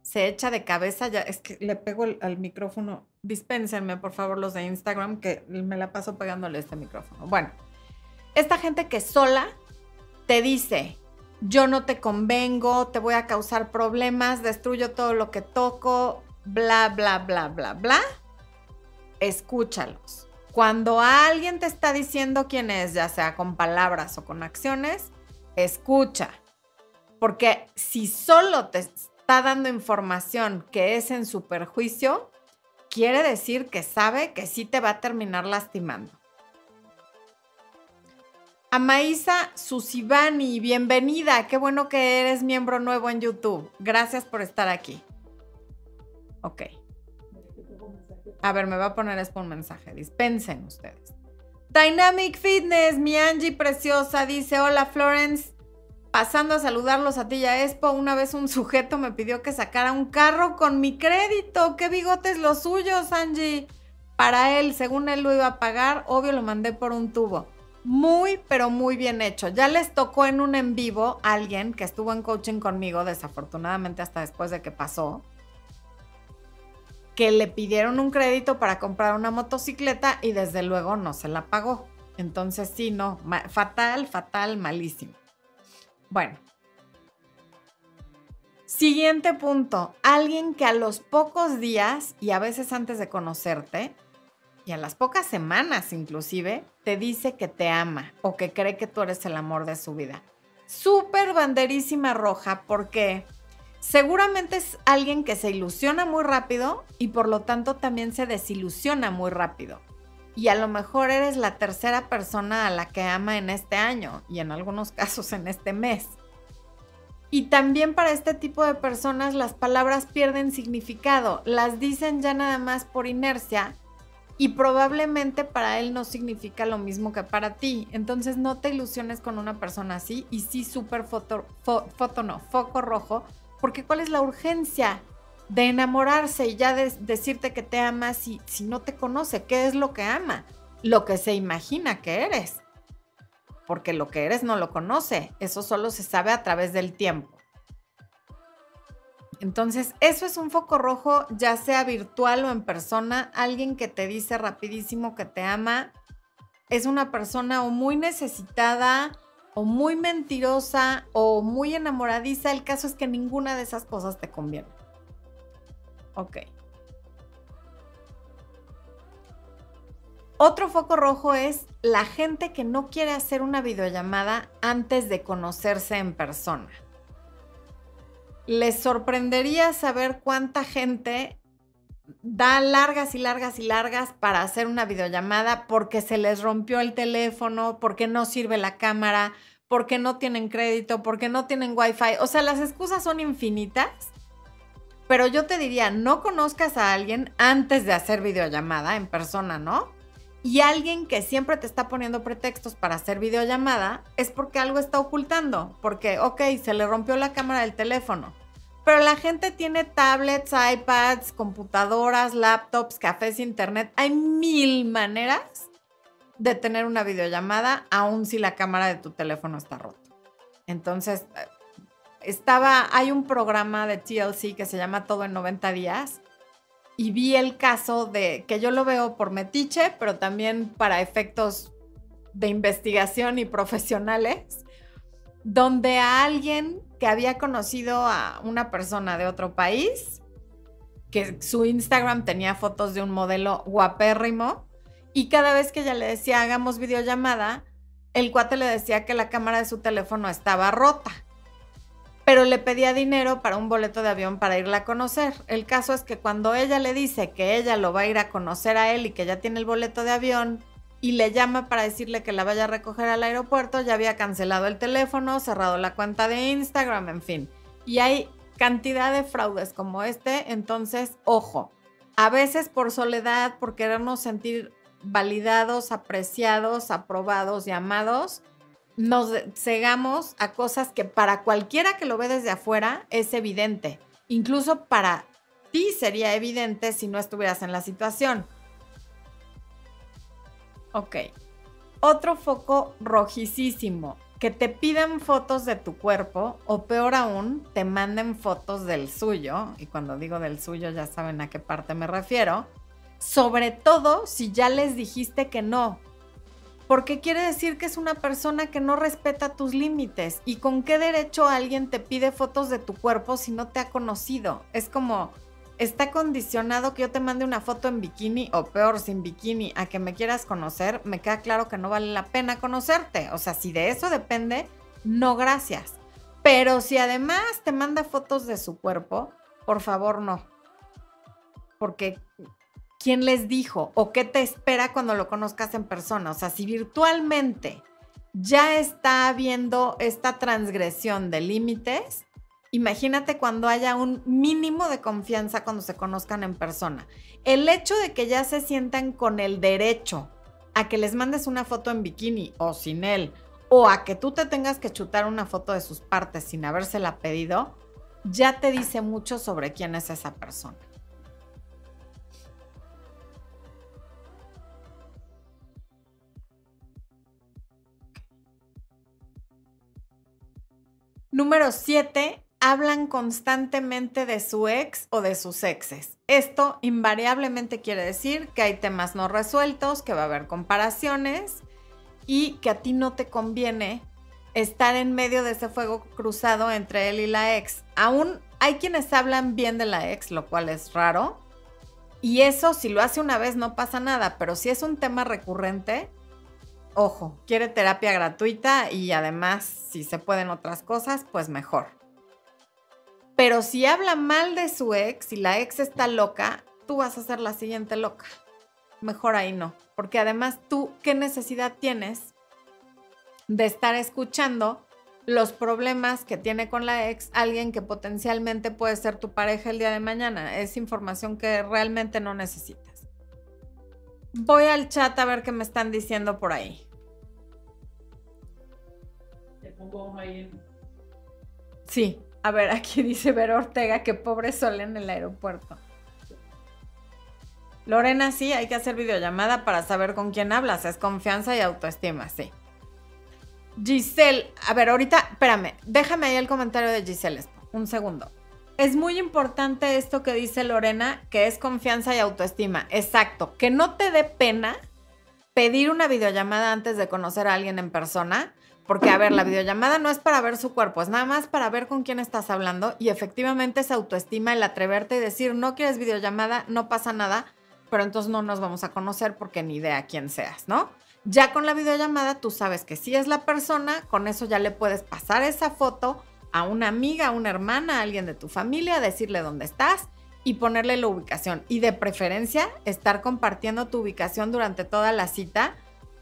se echa de cabeza. Ya es que le pego al micrófono. Dispénsenme, por favor, los de Instagram, que me la paso pegándole este micrófono. Bueno, esta gente que sola te dice, yo no te convengo, te voy a causar problemas, destruyo todo lo que toco, bla, bla, bla, bla, bla, escúchalos. Cuando alguien te está diciendo quién es, ya sea con palabras o con acciones, escucha. Porque si solo te está dando información que es en su perjuicio, quiere decir que sabe que sí te va a terminar lastimando. Amaísa Susibani, bienvenida. Qué bueno que eres miembro nuevo en YouTube. Gracias por estar aquí. Ok. A ver, me va a poner esto un mensaje. Dispensen ustedes. Dynamic Fitness, mi Angie preciosa, dice: Hola Florence. Pasando a saludarlos a ti y a Expo, una vez un sujeto me pidió que sacara un carro con mi crédito. ¿Qué bigotes los suyos, Angie? Para él, según él lo iba a pagar, obvio lo mandé por un tubo muy, pero muy bien hecho. Ya les tocó en un en vivo alguien que estuvo en coaching conmigo, desafortunadamente hasta después de que pasó, que le pidieron un crédito para comprar una motocicleta y desde luego no se la pagó. Entonces sí, no, fatal, fatal, malísimo. Bueno. Siguiente punto, alguien que a los pocos días y a veces antes de conocerte, y a las pocas semanas inclusive, te dice que te ama o que cree que tú eres el amor de su vida. Súper banderísima roja porque seguramente es alguien que se ilusiona muy rápido y por lo tanto también se desilusiona muy rápido. Y a lo mejor eres la tercera persona a la que ama en este año y en algunos <laughs> casos en este mes. Y también para este tipo de personas las palabras pierden significado, las dicen ya nada más por inercia y probablemente para él no significa lo mismo que para ti. Entonces no te ilusiones con una persona así y sí súper foto, foto no, foco rojo, Porque ¿cuál es la urgencia de enamorarse y ya de decirte que te ama si, si no te conoce? ¿Qué es lo que ama? Lo que se imagina que eres. Porque lo que eres no lo conoce. Eso solo se sabe a través del tiempo. Entonces, eso es un foco rojo, ya sea virtual o en persona. Alguien que te dice rapidísimo que te ama es una persona o muy necesitada o muy mentirosa o muy enamoradiza. El caso es que ninguna de esas cosas te conviene. Ok. Otro foco rojo es la gente que no quiere hacer una videollamada antes de conocerse en persona les sorprendería saber cuánta gente da largas y largas y largas para hacer una videollamada porque se les rompió el teléfono, porque no sirve la cámara, porque no tienen crédito, porque no tienen wifi. O sea, las excusas son infinitas. Pero yo te diría, no conozcas a alguien antes de hacer videollamada en persona, ¿no? Y alguien que siempre te está poniendo pretextos para hacer videollamada es porque algo está ocultando. Porque, ok, se le rompió la cámara del teléfono pero la gente tiene tablets, iPads, computadoras, laptops, cafés, internet. Hay mil maneras de tener una videollamada, aun si la cámara de tu teléfono está rota. Entonces, eh, estaba, hay un programa de TLC que se llama Todo en 90 días y vi el caso de que yo lo veo por metiche, pero también para efectos de investigación y profesionales, donde a alguien que había conocido a una persona de otro país, que su Instagram tenía fotos de un modelo guapérrimo, y cada vez que ella le decía hagamos videollamada, el cuate le decía que la cámara de su teléfono estaba rota, pero le pedía dinero para un boleto de avión para irla a conocer. El caso es que cuando ella le dice que ella lo va a ir a conocer a él y que ya tiene el boleto de avión, y le llama para decirle que la vaya a recoger al aeropuerto, ya había cancelado el teléfono, cerrado la cuenta de Instagram, en fin. Y hay cantidad de fraudes como este, entonces, ojo, a veces por soledad, por querernos sentir validados, apreciados, aprobados y amados, nos cegamos a cosas que para cualquiera que lo ve desde afuera es evidente. Incluso para ti sería evidente si no estuvieras en la situación. Ok. Otro foco rojísimo. Que te pidan fotos de tu cuerpo o peor aún, te manden fotos del suyo. Y cuando digo del suyo ya saben a qué parte me refiero. Sobre todo si ya les dijiste que no. Porque quiere decir que es una persona que no respeta tus límites. ¿Y con qué derecho alguien te pide fotos de tu cuerpo si no te ha conocido? Es como, está condicionado que yo te mande una foto en bikini o peor sin bikini a que me quieras conocer, me queda claro que no vale la pena conocerte. O sea, si de eso depende, no gracias. Pero si además te manda fotos de su cuerpo, por favor no. Porque ¿quién les dijo? ¿O qué te espera cuando lo conozcas en persona? O sea, si virtualmente ya está habiendo esta transgresión de límites, Imagínate cuando haya un mínimo de confianza cuando se conozcan en persona. El hecho de que ya se sientan con el derecho a que les mandes una foto en bikini o sin él, o a que tú te tengas que chutar una foto de sus partes sin habérsela pedido, ya te dice mucho sobre quién es esa persona. Número 7, hablan constantemente de su ex o de sus exes. Esto invariablemente quiere decir que hay temas no resueltos, que va a haber comparaciones y que a ti no te conviene estar en medio de ese fuego cruzado entre él y la ex. Aún hay quienes hablan bien de la ex, lo cual es raro. Y eso, si lo hace una vez, no pasa nada, pero si es un tema recurrente, ojo, quiere terapia gratuita y además, si se pueden otras cosas, pues mejor. Pero si habla mal de su ex y la ex está loca, tú vas a ser la siguiente loca. Mejor ahí no. Porque además tú, ¿qué necesidad tienes de estar escuchando los problemas que tiene con la ex alguien que potencialmente puede ser tu pareja el día de mañana? Es información que realmente no necesitas. Voy al chat a ver qué me están diciendo por ahí. Sí, A ver, aquí <laughs> dice Vero Ortega que pobre Sol en el aeropuerto. Lorena, sí, hay que hacer videollamada para saber con quién hablas. Es confianza y autoestima, sí. Giselle, a ver, ahorita, espérame, déjame ahí el comentario de Giselle. Un segundo. Es muy importante esto que dice Lorena, que es confianza y autoestima. Exacto. Que no te dé pena pedir una videollamada antes de conocer a alguien en persona. Porque, a ver, la videollamada no es para ver su cuerpo, es nada más para ver con quién estás hablando. Y efectivamente es autoestima el atreverte y decir, no quieres videollamada, no pasa nada pero entonces no nos vamos a conocer porque ni idea quién seas, ¿no? Ya con la videollamada tú sabes que si es la persona, con eso ya le puedes pasar esa foto a una amiga, a una hermana, a alguien de tu familia, decirle dónde estás y ponerle la ubicación. Y de preferencia, estar compartiendo tu ubicación durante toda la cita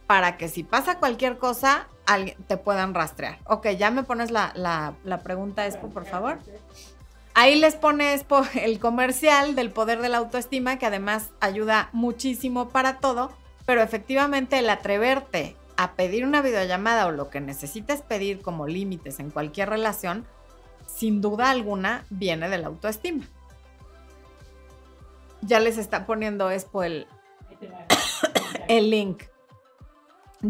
para que si pasa cualquier cosa, te puedan rastrear. Ok, ya me pones la, la, pregunta, Expo, por favor. Ahí les pones el comercial del poder de la autoestima, que además ayuda muchísimo para todo, pero efectivamente el atreverte a pedir una videollamada o lo que necesites pedir como límites en cualquier relación, sin duda alguna viene de la autoestima. Ya les está poniendo el, el link.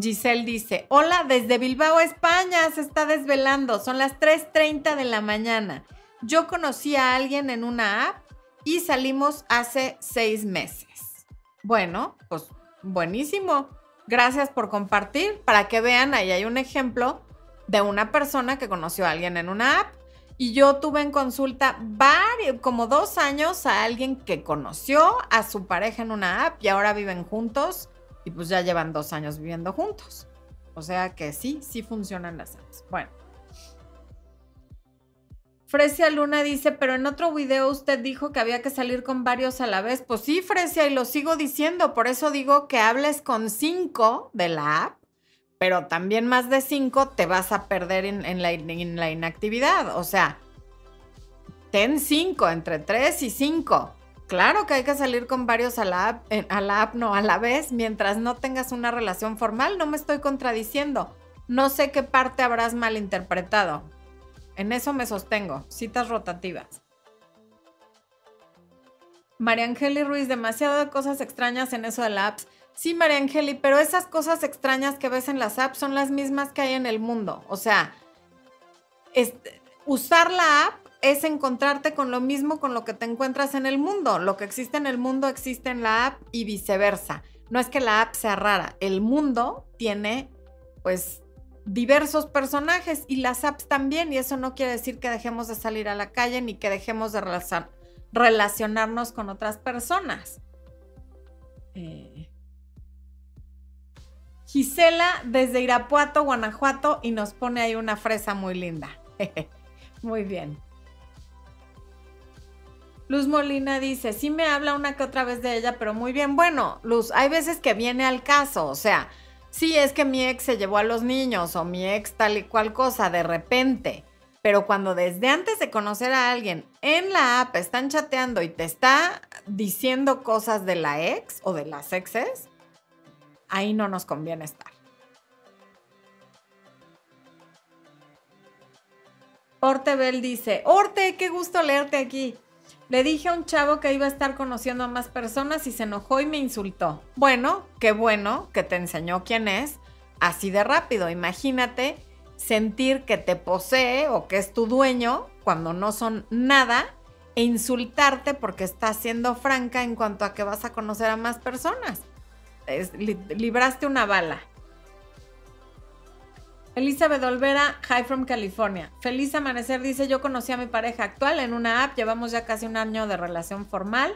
Giselle dice, hola, desde Bilbao, España, se está desvelando, son las 3.30 de la mañana. Yo conocí a alguien en una app y salimos hace seis meses. Bueno, pues buenísimo. Gracias por compartir. Para que vean, ahí hay un ejemplo de una persona que conoció a alguien en una app. Y yo tuve en consulta varios, como dos años a alguien que conoció a su pareja en una app y ahora viven juntos y pues ya llevan dos años viviendo juntos. O sea que sí, sí funcionan las apps. Bueno. Frecia Luna dice, pero en otro video usted dijo que había que salir con varios a la vez. Pues sí, Frecia, y lo sigo diciendo. Por eso digo que hables con cinco de la app, pero también más de cinco te vas a perder en, la, inactividad. O sea, ten cinco, entre tres y cinco. Claro que hay que salir con varios a la app, a la app no, a la vez, mientras no tengas una relación formal. No me estoy contradiciendo. No sé qué parte habrás malinterpretado. En eso me sostengo. Citas rotativas. María Angeli Ruiz, demasiado de cosas extrañas en eso de la apps. Sí, María Angeli, pero esas cosas extrañas que ves en las apps son las mismas que hay en el mundo. O sea, usar la app es encontrarte con lo mismo con lo que te encuentras en el mundo. Lo que existe en el mundo existe en la app y viceversa. No es que la app sea rara, el mundo tiene pues diversos personajes y las apps también, y eso no quiere decir que dejemos de salir a la calle ni que dejemos de relacionarnos con otras personas. Eh, Gisela desde Irapuato, Guanajuato, y nos pone ahí una fresa muy linda. <laughs> muy bien. Luz Molina dice, sí me habla una que otra vez de ella, pero muy bien. Bueno, Luz, hay veces que viene al caso, o sea, sí, es que mi ex se llevó a los niños o mi ex tal y cual cosa de repente. Pero cuando desde antes de conocer a alguien en la app están chateando y te está diciendo cosas de la ex o de las exes, ahí no nos conviene estar. Ortebel dice, Orte, qué gusto leerte aquí. Le dije a un chavo que iba a estar conociendo a más personas y se enojó y me insultó. Bueno, qué bueno que te enseñó quién es, así de rápido. Imagínate sentir que te posee o que es tu dueño cuando no son nada e insultarte porque estás siendo franca en cuanto a que vas a conocer a más personas. Libraste una bala. Elizabeth Olvera, Hi from California. Feliz amanecer, dice, yo conocí a mi pareja actual en una app, llevamos ya casi un año de relación formal,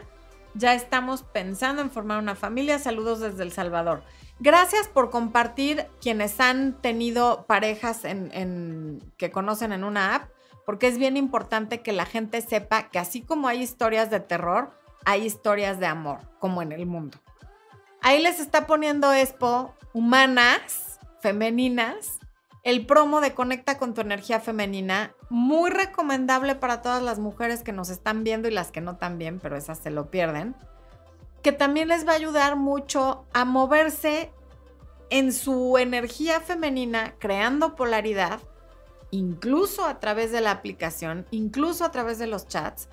ya estamos pensando en formar una familia, saludos desde El Salvador. Gracias por compartir quienes han tenido parejas en, que conocen en una app, porque es bien importante que la gente sepa que así como hay historias de terror, hay historias de amor, como en el mundo. Ahí les está poniendo Expo humanas, femeninas, el promo de Conecta con tu energía femenina, muy recomendable para todas las mujeres que nos están viendo y las que no también, pero esas se lo pierden, que también les va a ayudar mucho a moverse en su energía femenina, creando polaridad incluso a través de la aplicación, incluso a través de los chats,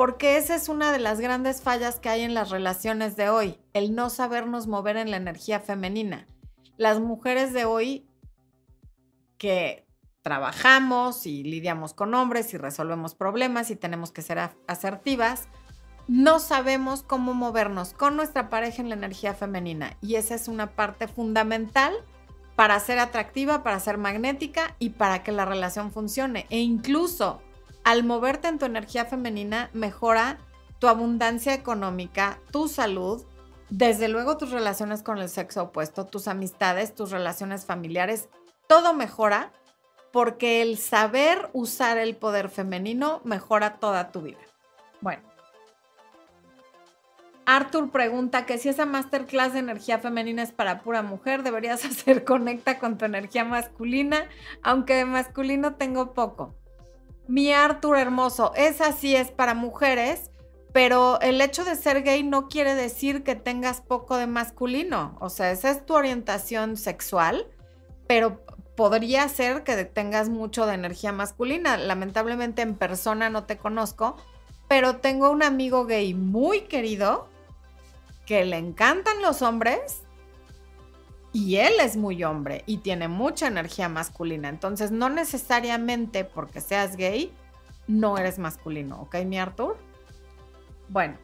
porque esa es una de las grandes fallas que hay en las relaciones de hoy, el no sabernos mover en la energía femenina. Las mujeres de hoy que trabajamos y lidiamos con hombres y resolvemos problemas y tenemos que ser asertivas, no sabemos cómo movernos con nuestra pareja en la energía femenina y esa es una parte fundamental para ser atractiva, para ser magnética y para que la relación funcione. E incluso al moverte en tu energía femenina mejora tu abundancia económica, tu salud, desde luego tus relaciones con el sexo opuesto, tus amistades, tus relaciones familiares, todo mejora porque el saber usar el poder femenino mejora toda tu vida. Bueno, Arthur pregunta que si esa masterclass de energía femenina es para pura mujer, deberías <laughs> hacer conecta con tu energía masculina, aunque de masculino tengo poco. Mi Arthur hermoso, esa sí es para mujeres, pero el hecho de ser gay no quiere decir que tengas poco de masculino. O sea, esa es tu orientación sexual, pero podría ser que tengas mucho de energía masculina. Lamentablemente en persona no te conozco, pero tengo un amigo gay muy querido que le encantan los hombres y él es muy hombre y tiene mucha energía masculina. Entonces, no necesariamente porque seas gay, no eres masculino, ¿ok, mi Arthur? Bueno.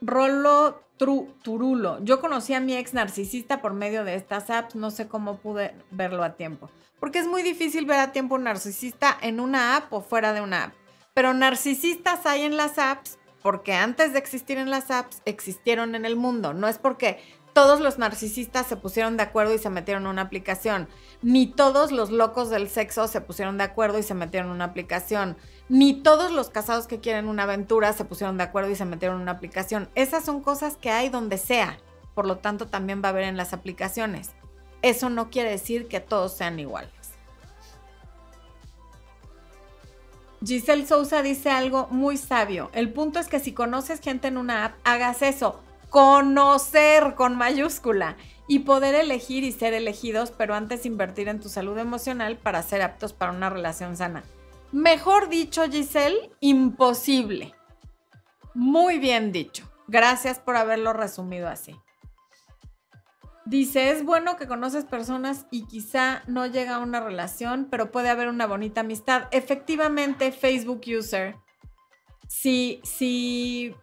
Rolo Turulo. Yo conocí a mi ex narcisista por medio de estas apps. No sé cómo pude verlo a tiempo. Porque es muy difícil ver a tiempo un narcisista en una app o fuera de una app. Pero narcisistas hay en las apps porque antes de existir en las apps, existieron en el mundo. No es porque todos los narcisistas se pusieron de acuerdo y se metieron en una aplicación. Ni todos los locos del sexo se pusieron de acuerdo y se metieron en una aplicación. Ni todos los casados que quieren una aventura se pusieron de acuerdo y se metieron en una aplicación. Esas son cosas que hay donde sea. Por lo tanto, también va a haber en las aplicaciones. Eso no quiere decir que todos sean iguales. Giselle Sousa dice algo muy sabio. El punto es que si conoces gente en una app, hagas eso. Conocer con mayúscula y poder elegir y ser elegidos, pero antes invertir en tu salud emocional para ser aptos para una relación sana. Mejor dicho, Giselle, imposible. Muy bien dicho. Gracias por haberlo resumido así. Dice, es bueno que conoces personas y quizá no llega a una relación, pero puede haber una bonita amistad. Efectivamente, Facebook user, si, si,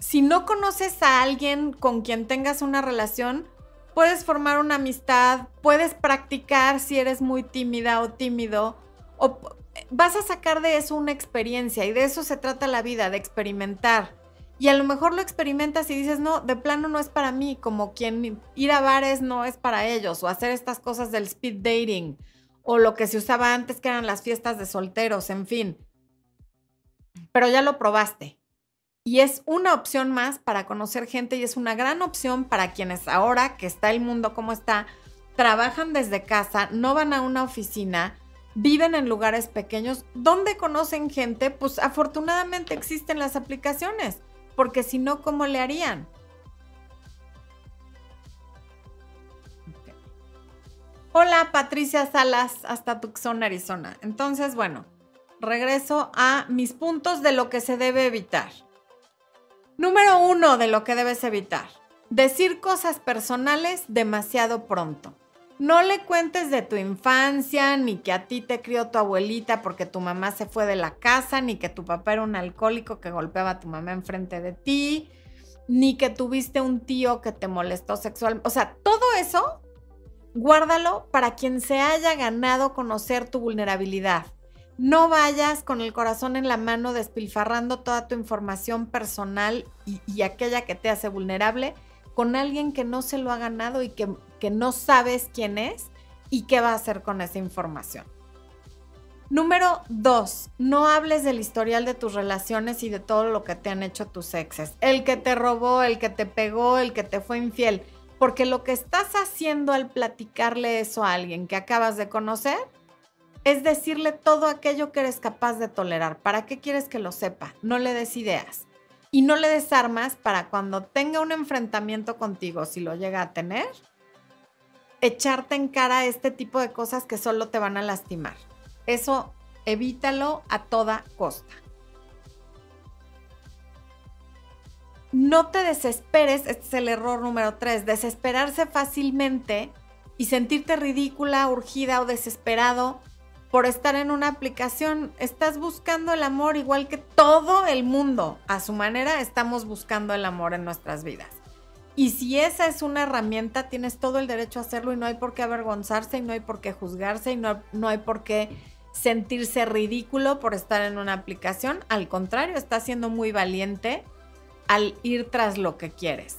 si no conoces a alguien con quien tengas una relación, puedes formar una amistad, puedes practicar si eres muy tímida o tímido, o vas a sacar de eso una experiencia y de eso se trata la vida, de experimentar y a lo mejor lo experimentas y dices, no, de plano no es para mí, como quien ir a bares no es para ellos, o hacer estas cosas del speed dating, o lo que se usaba antes que eran las fiestas de solteros, en fin. Pero ya lo probaste. Y es una opción más para conocer gente y es una gran opción para quienes ahora que está el mundo como está, trabajan desde casa, no van a una oficina, viven en lugares pequeños, donde conocen gente, pues afortunadamente existen las aplicaciones porque si no, ¿cómo le harían? Hola Patricia Salas, hasta Tucson, Arizona. Entonces, bueno, regreso a mis puntos de lo que se debe evitar. Número uno de lo que debes evitar. Decir cosas personales demasiado pronto. No le cuentes de tu infancia, ni que a ti te crió tu abuelita porque tu mamá se fue de la casa, ni que tu papá era un alcohólico que golpeaba a tu mamá enfrente de ti, ni que tuviste un tío que te molestó sexualmente. O sea, todo eso, guárdalo para quien se haya ganado conocer tu vulnerabilidad. No vayas con el corazón en la mano despilfarrando toda tu información personal y, aquella que te hace vulnerable con alguien que no se lo ha ganado y que que no sabes quién es y qué va a hacer con esa información. Número dos, no hables del historial de tus relaciones y de todo lo que te han hecho tus exes. El que te robó, el que te pegó, el que te fue infiel. Porque lo que estás haciendo al platicarle eso a alguien que acabas de conocer es decirle todo aquello que eres capaz de tolerar. ¿Para qué quieres que lo sepa? No le des ideas. Y no le des armas para cuando tenga un enfrentamiento contigo, si lo llega a tener, echarte en cara este tipo de cosas que solo te van a lastimar. Eso evítalo a toda costa. No te desesperes, este es el error número tres, desesperarse fácilmente y sentirte ridícula, urgida o desesperado por estar en una aplicación. Estás buscando el amor igual que todo el mundo. A su manera estamos buscando el amor en nuestras vidas. Y si esa es una herramienta, tienes todo el derecho a hacerlo y no hay por qué avergonzarse y no hay por qué juzgarse y no, no hay por qué sentirse ridículo por estar en una aplicación. Al contrario, estás siendo muy valiente al ir tras lo que quieres.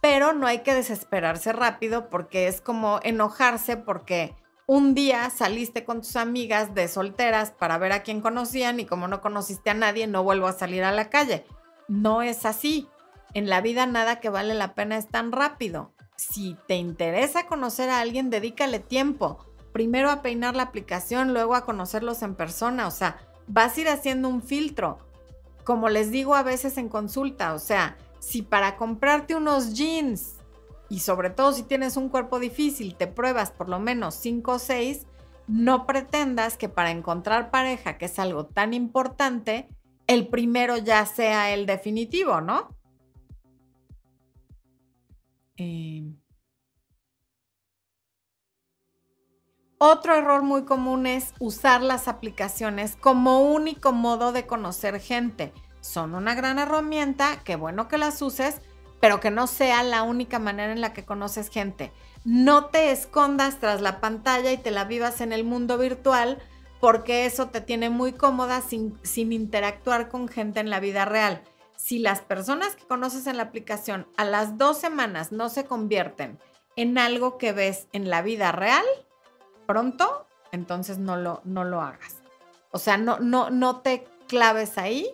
Pero no hay que desesperarse rápido porque es como enojarse porque un día saliste con tus amigas de solteras para ver a quién conocían y como no conociste a nadie, no vuelvo a salir a la calle. No es así. En la vida nada que vale la pena es tan rápido. Si te interesa conocer a alguien, dedícale tiempo. Primero a peinar la aplicación, luego a conocerlos en persona. O sea, vas a ir haciendo un filtro como les digo a veces en consulta, o sea, si para comprarte unos jeans y sobre todo si tienes un cuerpo difícil te pruebas por lo menos 5 o 6, no pretendas que para encontrar pareja, que es algo tan importante, el primero ya sea el definitivo, ¿no? Eh, Otro error muy común es usar las aplicaciones como único modo de conocer gente. Son una gran herramienta, qué bueno que las uses, pero que no sea la única manera en la que conoces gente. No te escondas tras la pantalla y te la vivas en el mundo virtual porque eso te tiene muy cómoda sin, sin interactuar con gente en la vida real. Si las personas que conoces en la aplicación a las dos semanas no se convierten en algo que ves en la vida real, pronto, entonces no lo, no lo hagas. O sea, no, no, no te claves ahí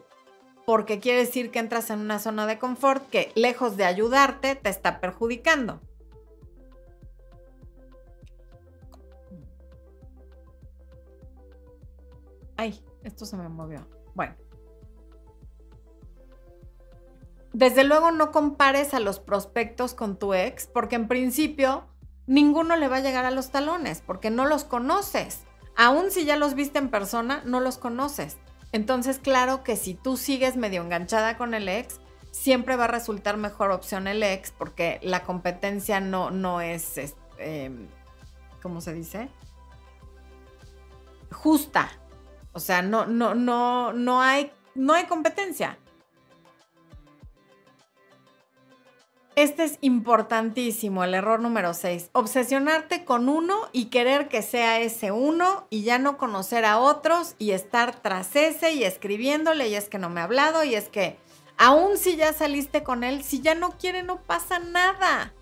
porque quiere decir que entras en una zona de confort que lejos de ayudarte te está perjudicando. Ay, esto se me movió. Bueno. Desde luego no compares a los prospectos con tu ex porque en principio ninguno le va a llegar a los talones porque no los conoces. Aún si ya los viste en persona, no los conoces. Entonces, claro que si tú sigues medio enganchada con el ex, siempre va a resultar mejor opción el ex porque la competencia no, no es, em, ¿cómo se dice? Justa. O sea, no, no, no, no hay, no hay competencia. Este es importantísimo, el error número 6. Obsesionarte con uno y querer que sea ese uno y ya no conocer a otros y estar tras ese y escribiéndole y es que no me ha hablado y es que aún si ya saliste con él, si ya no quiere no pasa nada.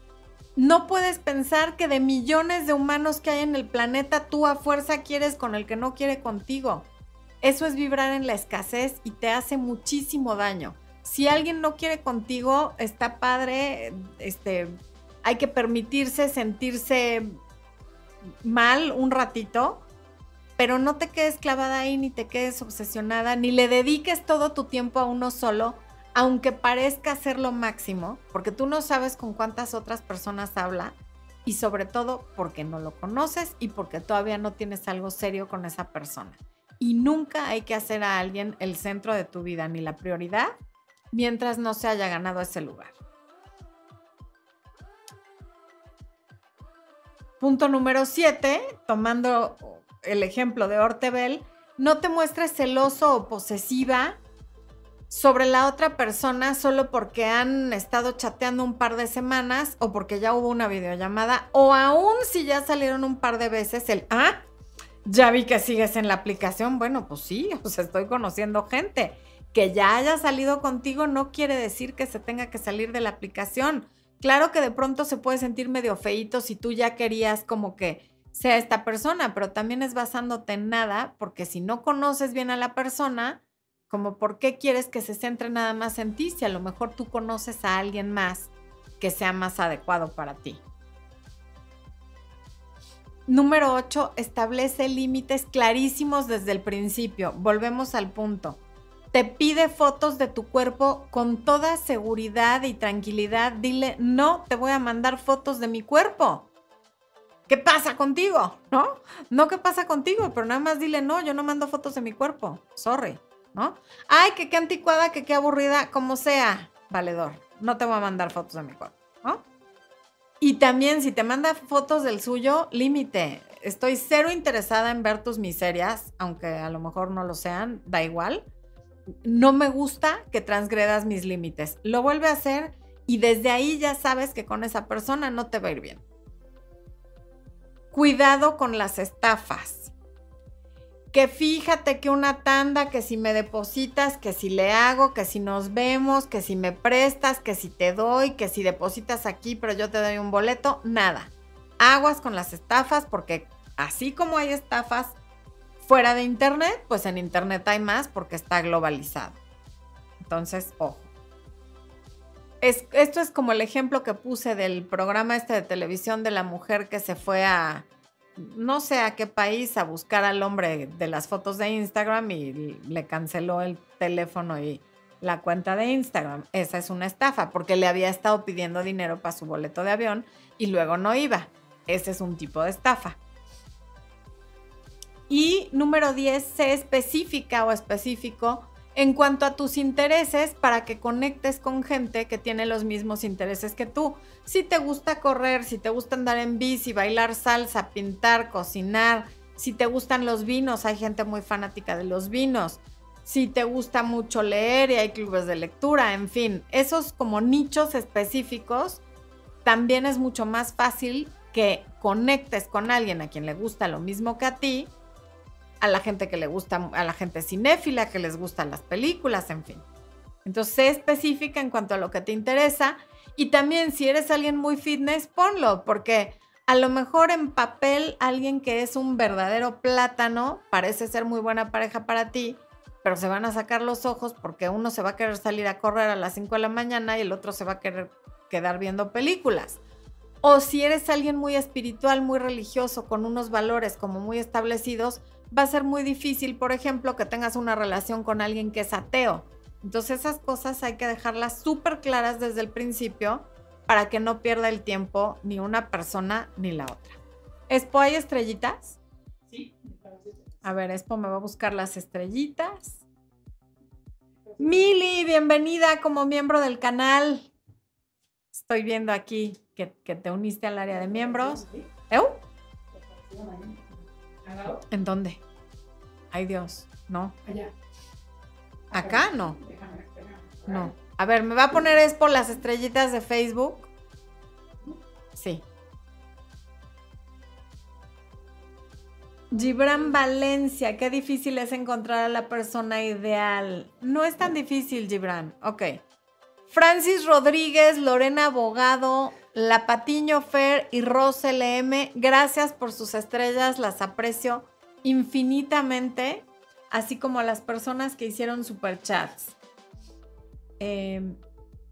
No puedes pensar que de millones de humanos que hay en el planeta tú a fuerza quieres con el que no quiere contigo. Eso es vibrar en la escasez y te hace muchísimo daño si alguien no quiere contigo, está padre, este, hay que permitirse sentirse mal un ratito, pero no te quedes clavada ahí, ni te quedes obsesionada, ni le dediques todo tu tiempo a uno solo, aunque parezca ser lo máximo, porque tú no sabes con cuántas otras personas habla y sobre todo porque no lo conoces y porque todavía no tienes algo serio con esa persona. Y nunca hay que hacer a alguien el centro de tu vida ni la prioridad mientras no se haya ganado ese lugar. Punto número 7, tomando el ejemplo de Ortebel, no te muestres celoso o posesiva sobre la otra persona solo porque han estado chateando un par de semanas o porque ya hubo una videollamada o aún si ya salieron un par de veces el, ah, ya vi que sigues en la aplicación, bueno, pues sí, o sea, estoy conociendo gente que ya haya salido contigo no quiere decir que se tenga que salir de la aplicación. Claro que de pronto se puede sentir medio feíto si tú ya querías como que sea esta persona, pero también es basándote en nada, porque si no conoces bien a la persona, como por qué quieres que se centre nada más en ti si a lo mejor tú conoces a alguien más que sea más adecuado para ti. Número 8, establece límites clarísimos desde el principio. Volvemos al punto te pide fotos de tu cuerpo con toda seguridad y tranquilidad, dile, no te voy a mandar fotos de mi cuerpo. ¿qué pasa contigo? ¿No? No, ¿qué pasa contigo? Pero nada más dile, no, yo no mando fotos de mi cuerpo. Sorry, ¿no? Ay, que qué anticuada, que qué aburrida, como sea, valedor. No te voy a mandar fotos de mi cuerpo, ¿no? Y también, si te manda fotos del suyo, límite. Estoy cero interesada en ver tus miserias, aunque a lo mejor no lo sean, da igual. No me gusta que transgredas mis límites. Lo vuelve a hacer y desde ahí ya sabes que con esa persona no te va a ir bien. Cuidado con las estafas. Que fíjate que una tanda, que si me depositas, que si le hago, que si nos vemos, que si me prestas, que si te doy, que si depositas aquí, pero yo te doy un boleto, nada. Aguas con las estafas porque así como hay estafas fuera de Internet, pues en Internet hay más porque está globalizado. Entonces, ojo. esto es como el ejemplo que puse del programa este de televisión de la mujer que se fue a, no sé a qué país a buscar al hombre de las fotos de Instagram y le canceló el teléfono y la cuenta de Instagram. Esa es una estafa porque le había estado pidiendo dinero para su boleto de avión y luego no iba. Ese es un tipo de estafa. Y número 10, sé específica o específico en cuanto a tus intereses para que conectes con gente que tiene los mismos intereses que tú. Si te gusta correr, si te gusta andar en bici, bailar salsa, pintar, cocinar, si te gustan los vinos, hay gente muy fanática de los vinos. Si te gusta mucho leer y hay clubes de lectura, en fin, esos como nichos específicos, también es mucho más fácil que conectes con alguien a quien le gusta lo mismo que a ti a la gente que le gusta, a la gente cinéfila, que les gustan las películas, en fin. Entonces, sé específica en cuanto a lo que te interesa y también si eres alguien muy fitness, ponlo, porque a lo mejor en papel alguien que es un verdadero plátano parece ser muy buena pareja para ti, pero se van a sacar los ojos porque uno se va a querer salir a correr a las 5 de la mañana y el otro se va a querer quedar viendo películas. O si eres alguien muy espiritual, muy religioso, con unos valores como muy establecidos, va a ser muy difícil, por ejemplo, que tengas una relación con alguien que es ateo. Entonces esas cosas hay que dejarlas súper claras desde el principio para que no pierda el tiempo ni una persona ni la otra. ¿Espo hay estrellitas? Sí. A ver, Espo me va a buscar las estrellitas. Mili, bienvenida como miembro del canal. Estoy viendo aquí que, te uniste al área de miembros. ¿Eu? ¿En dónde? Ay Dios, no. Allá. ¿Acá? No. No. A ver, ¿me va a poner es por las estrellitas de Facebook? Sí. Gibran Valencia, qué difícil es encontrar a la persona ideal. No es tan difícil, Gibran. Ok. Francis Rodríguez, Lorena Abogado, La Patiño Fer y Rose LM, gracias por sus estrellas, las aprecio infinitamente, así como las personas que hicieron superchats. Eh,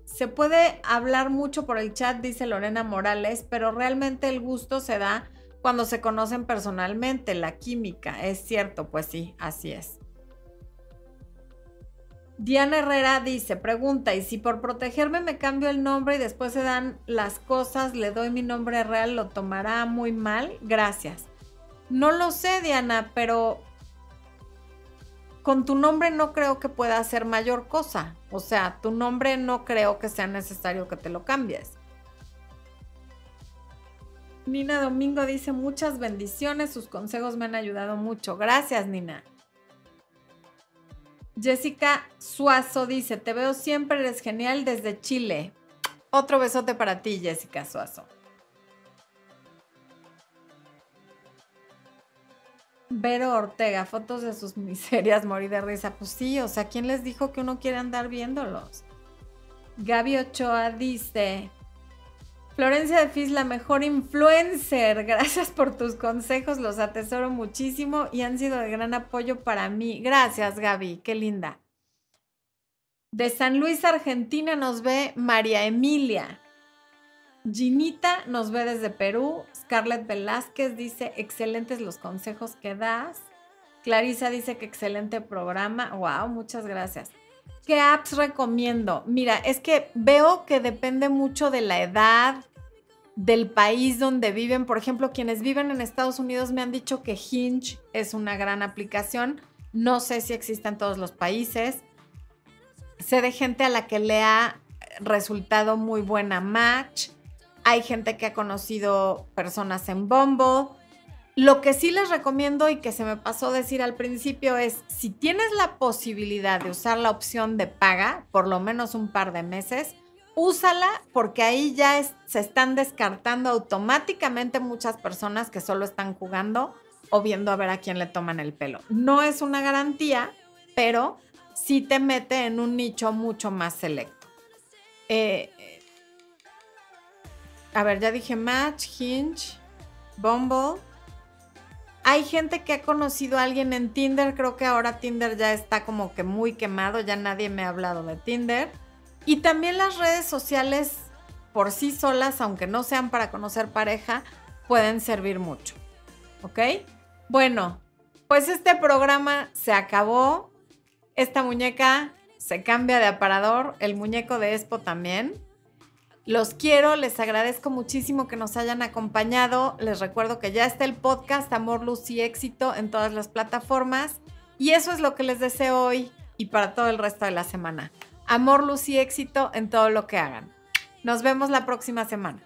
se puede hablar mucho por el chat, dice Lorena Morales, pero realmente el gusto se da cuando se conocen personalmente, la química, es cierto, pues sí, así es. Diana Herrera dice, pregunta, ¿y si por protegerme me cambio el nombre y después se dan las cosas, le doy mi nombre real, lo tomará muy mal? Gracias. No lo sé, Diana, pero con tu nombre no creo que pueda hacer mayor cosa. O sea, tu nombre no creo que sea necesario que te lo cambies. Nina Domingo dice muchas bendiciones, sus consejos me han ayudado mucho. Gracias, Nina. Jessica Suazo dice, te veo siempre, eres genial desde Chile. Otro besote para ti, Jessica Suazo. Vero Ortega, fotos de sus <laughs> miserias, morir de risa. Pues sí, o sea, ¿quién les dijo que uno quiere andar viéndolos? Gaby Ochoa dice, Florencia de Fis, la mejor influencer. Gracias por tus consejos, los atesoro muchísimo y han sido de gran apoyo para mí. Gracias, Gaby, qué linda. De San Luis, Argentina, nos ve María Emilia. Ginita nos ve desde Perú. Scarlett Velázquez dice, excelentes los consejos que das. Clarisa dice que excelente programa. Wow, muchas gracias. ¿Qué apps recomiendo? Mira, es que veo que depende mucho de la edad, del país donde viven. Por ejemplo, quienes viven en Estados Unidos me han dicho que Hinge es una gran aplicación. No sé si existe en todos los países. Sé de gente a la que le ha resultado muy buena match. Hay gente que ha conocido personas en Bumble. Lo que sí les recomiendo y que se me pasó decir al principio es, si tienes la posibilidad de usar la opción de paga, por lo menos un par de meses, úsala porque ahí ya se están descartando automáticamente muchas personas que solo están jugando o viendo a ver a quién le toman el pelo. No es una garantía, pero sí te mete en un nicho mucho más selecto. Eh, a ver, ya dije Match, Hinge, Bumble. Hay gente que ha conocido a alguien en Tinder, creo que ahora Tinder ya está como que muy quemado, ya nadie me ha hablado de Tinder. Y también las redes sociales por sí solas, aunque no sean para conocer pareja, pueden servir mucho. ¿Ok? Bueno, pues este programa se acabó. Esta muñeca se cambia de aparador, el muñeco de Expo también. Los quiero, les agradezco muchísimo que nos hayan acompañado. Les recuerdo que ya está el podcast Amor, Luz y Éxito en todas las plataformas. Y eso es lo que les deseo hoy y para todo el resto de la semana. Amor, luz y éxito en todo lo que hagan. Nos vemos la próxima semana.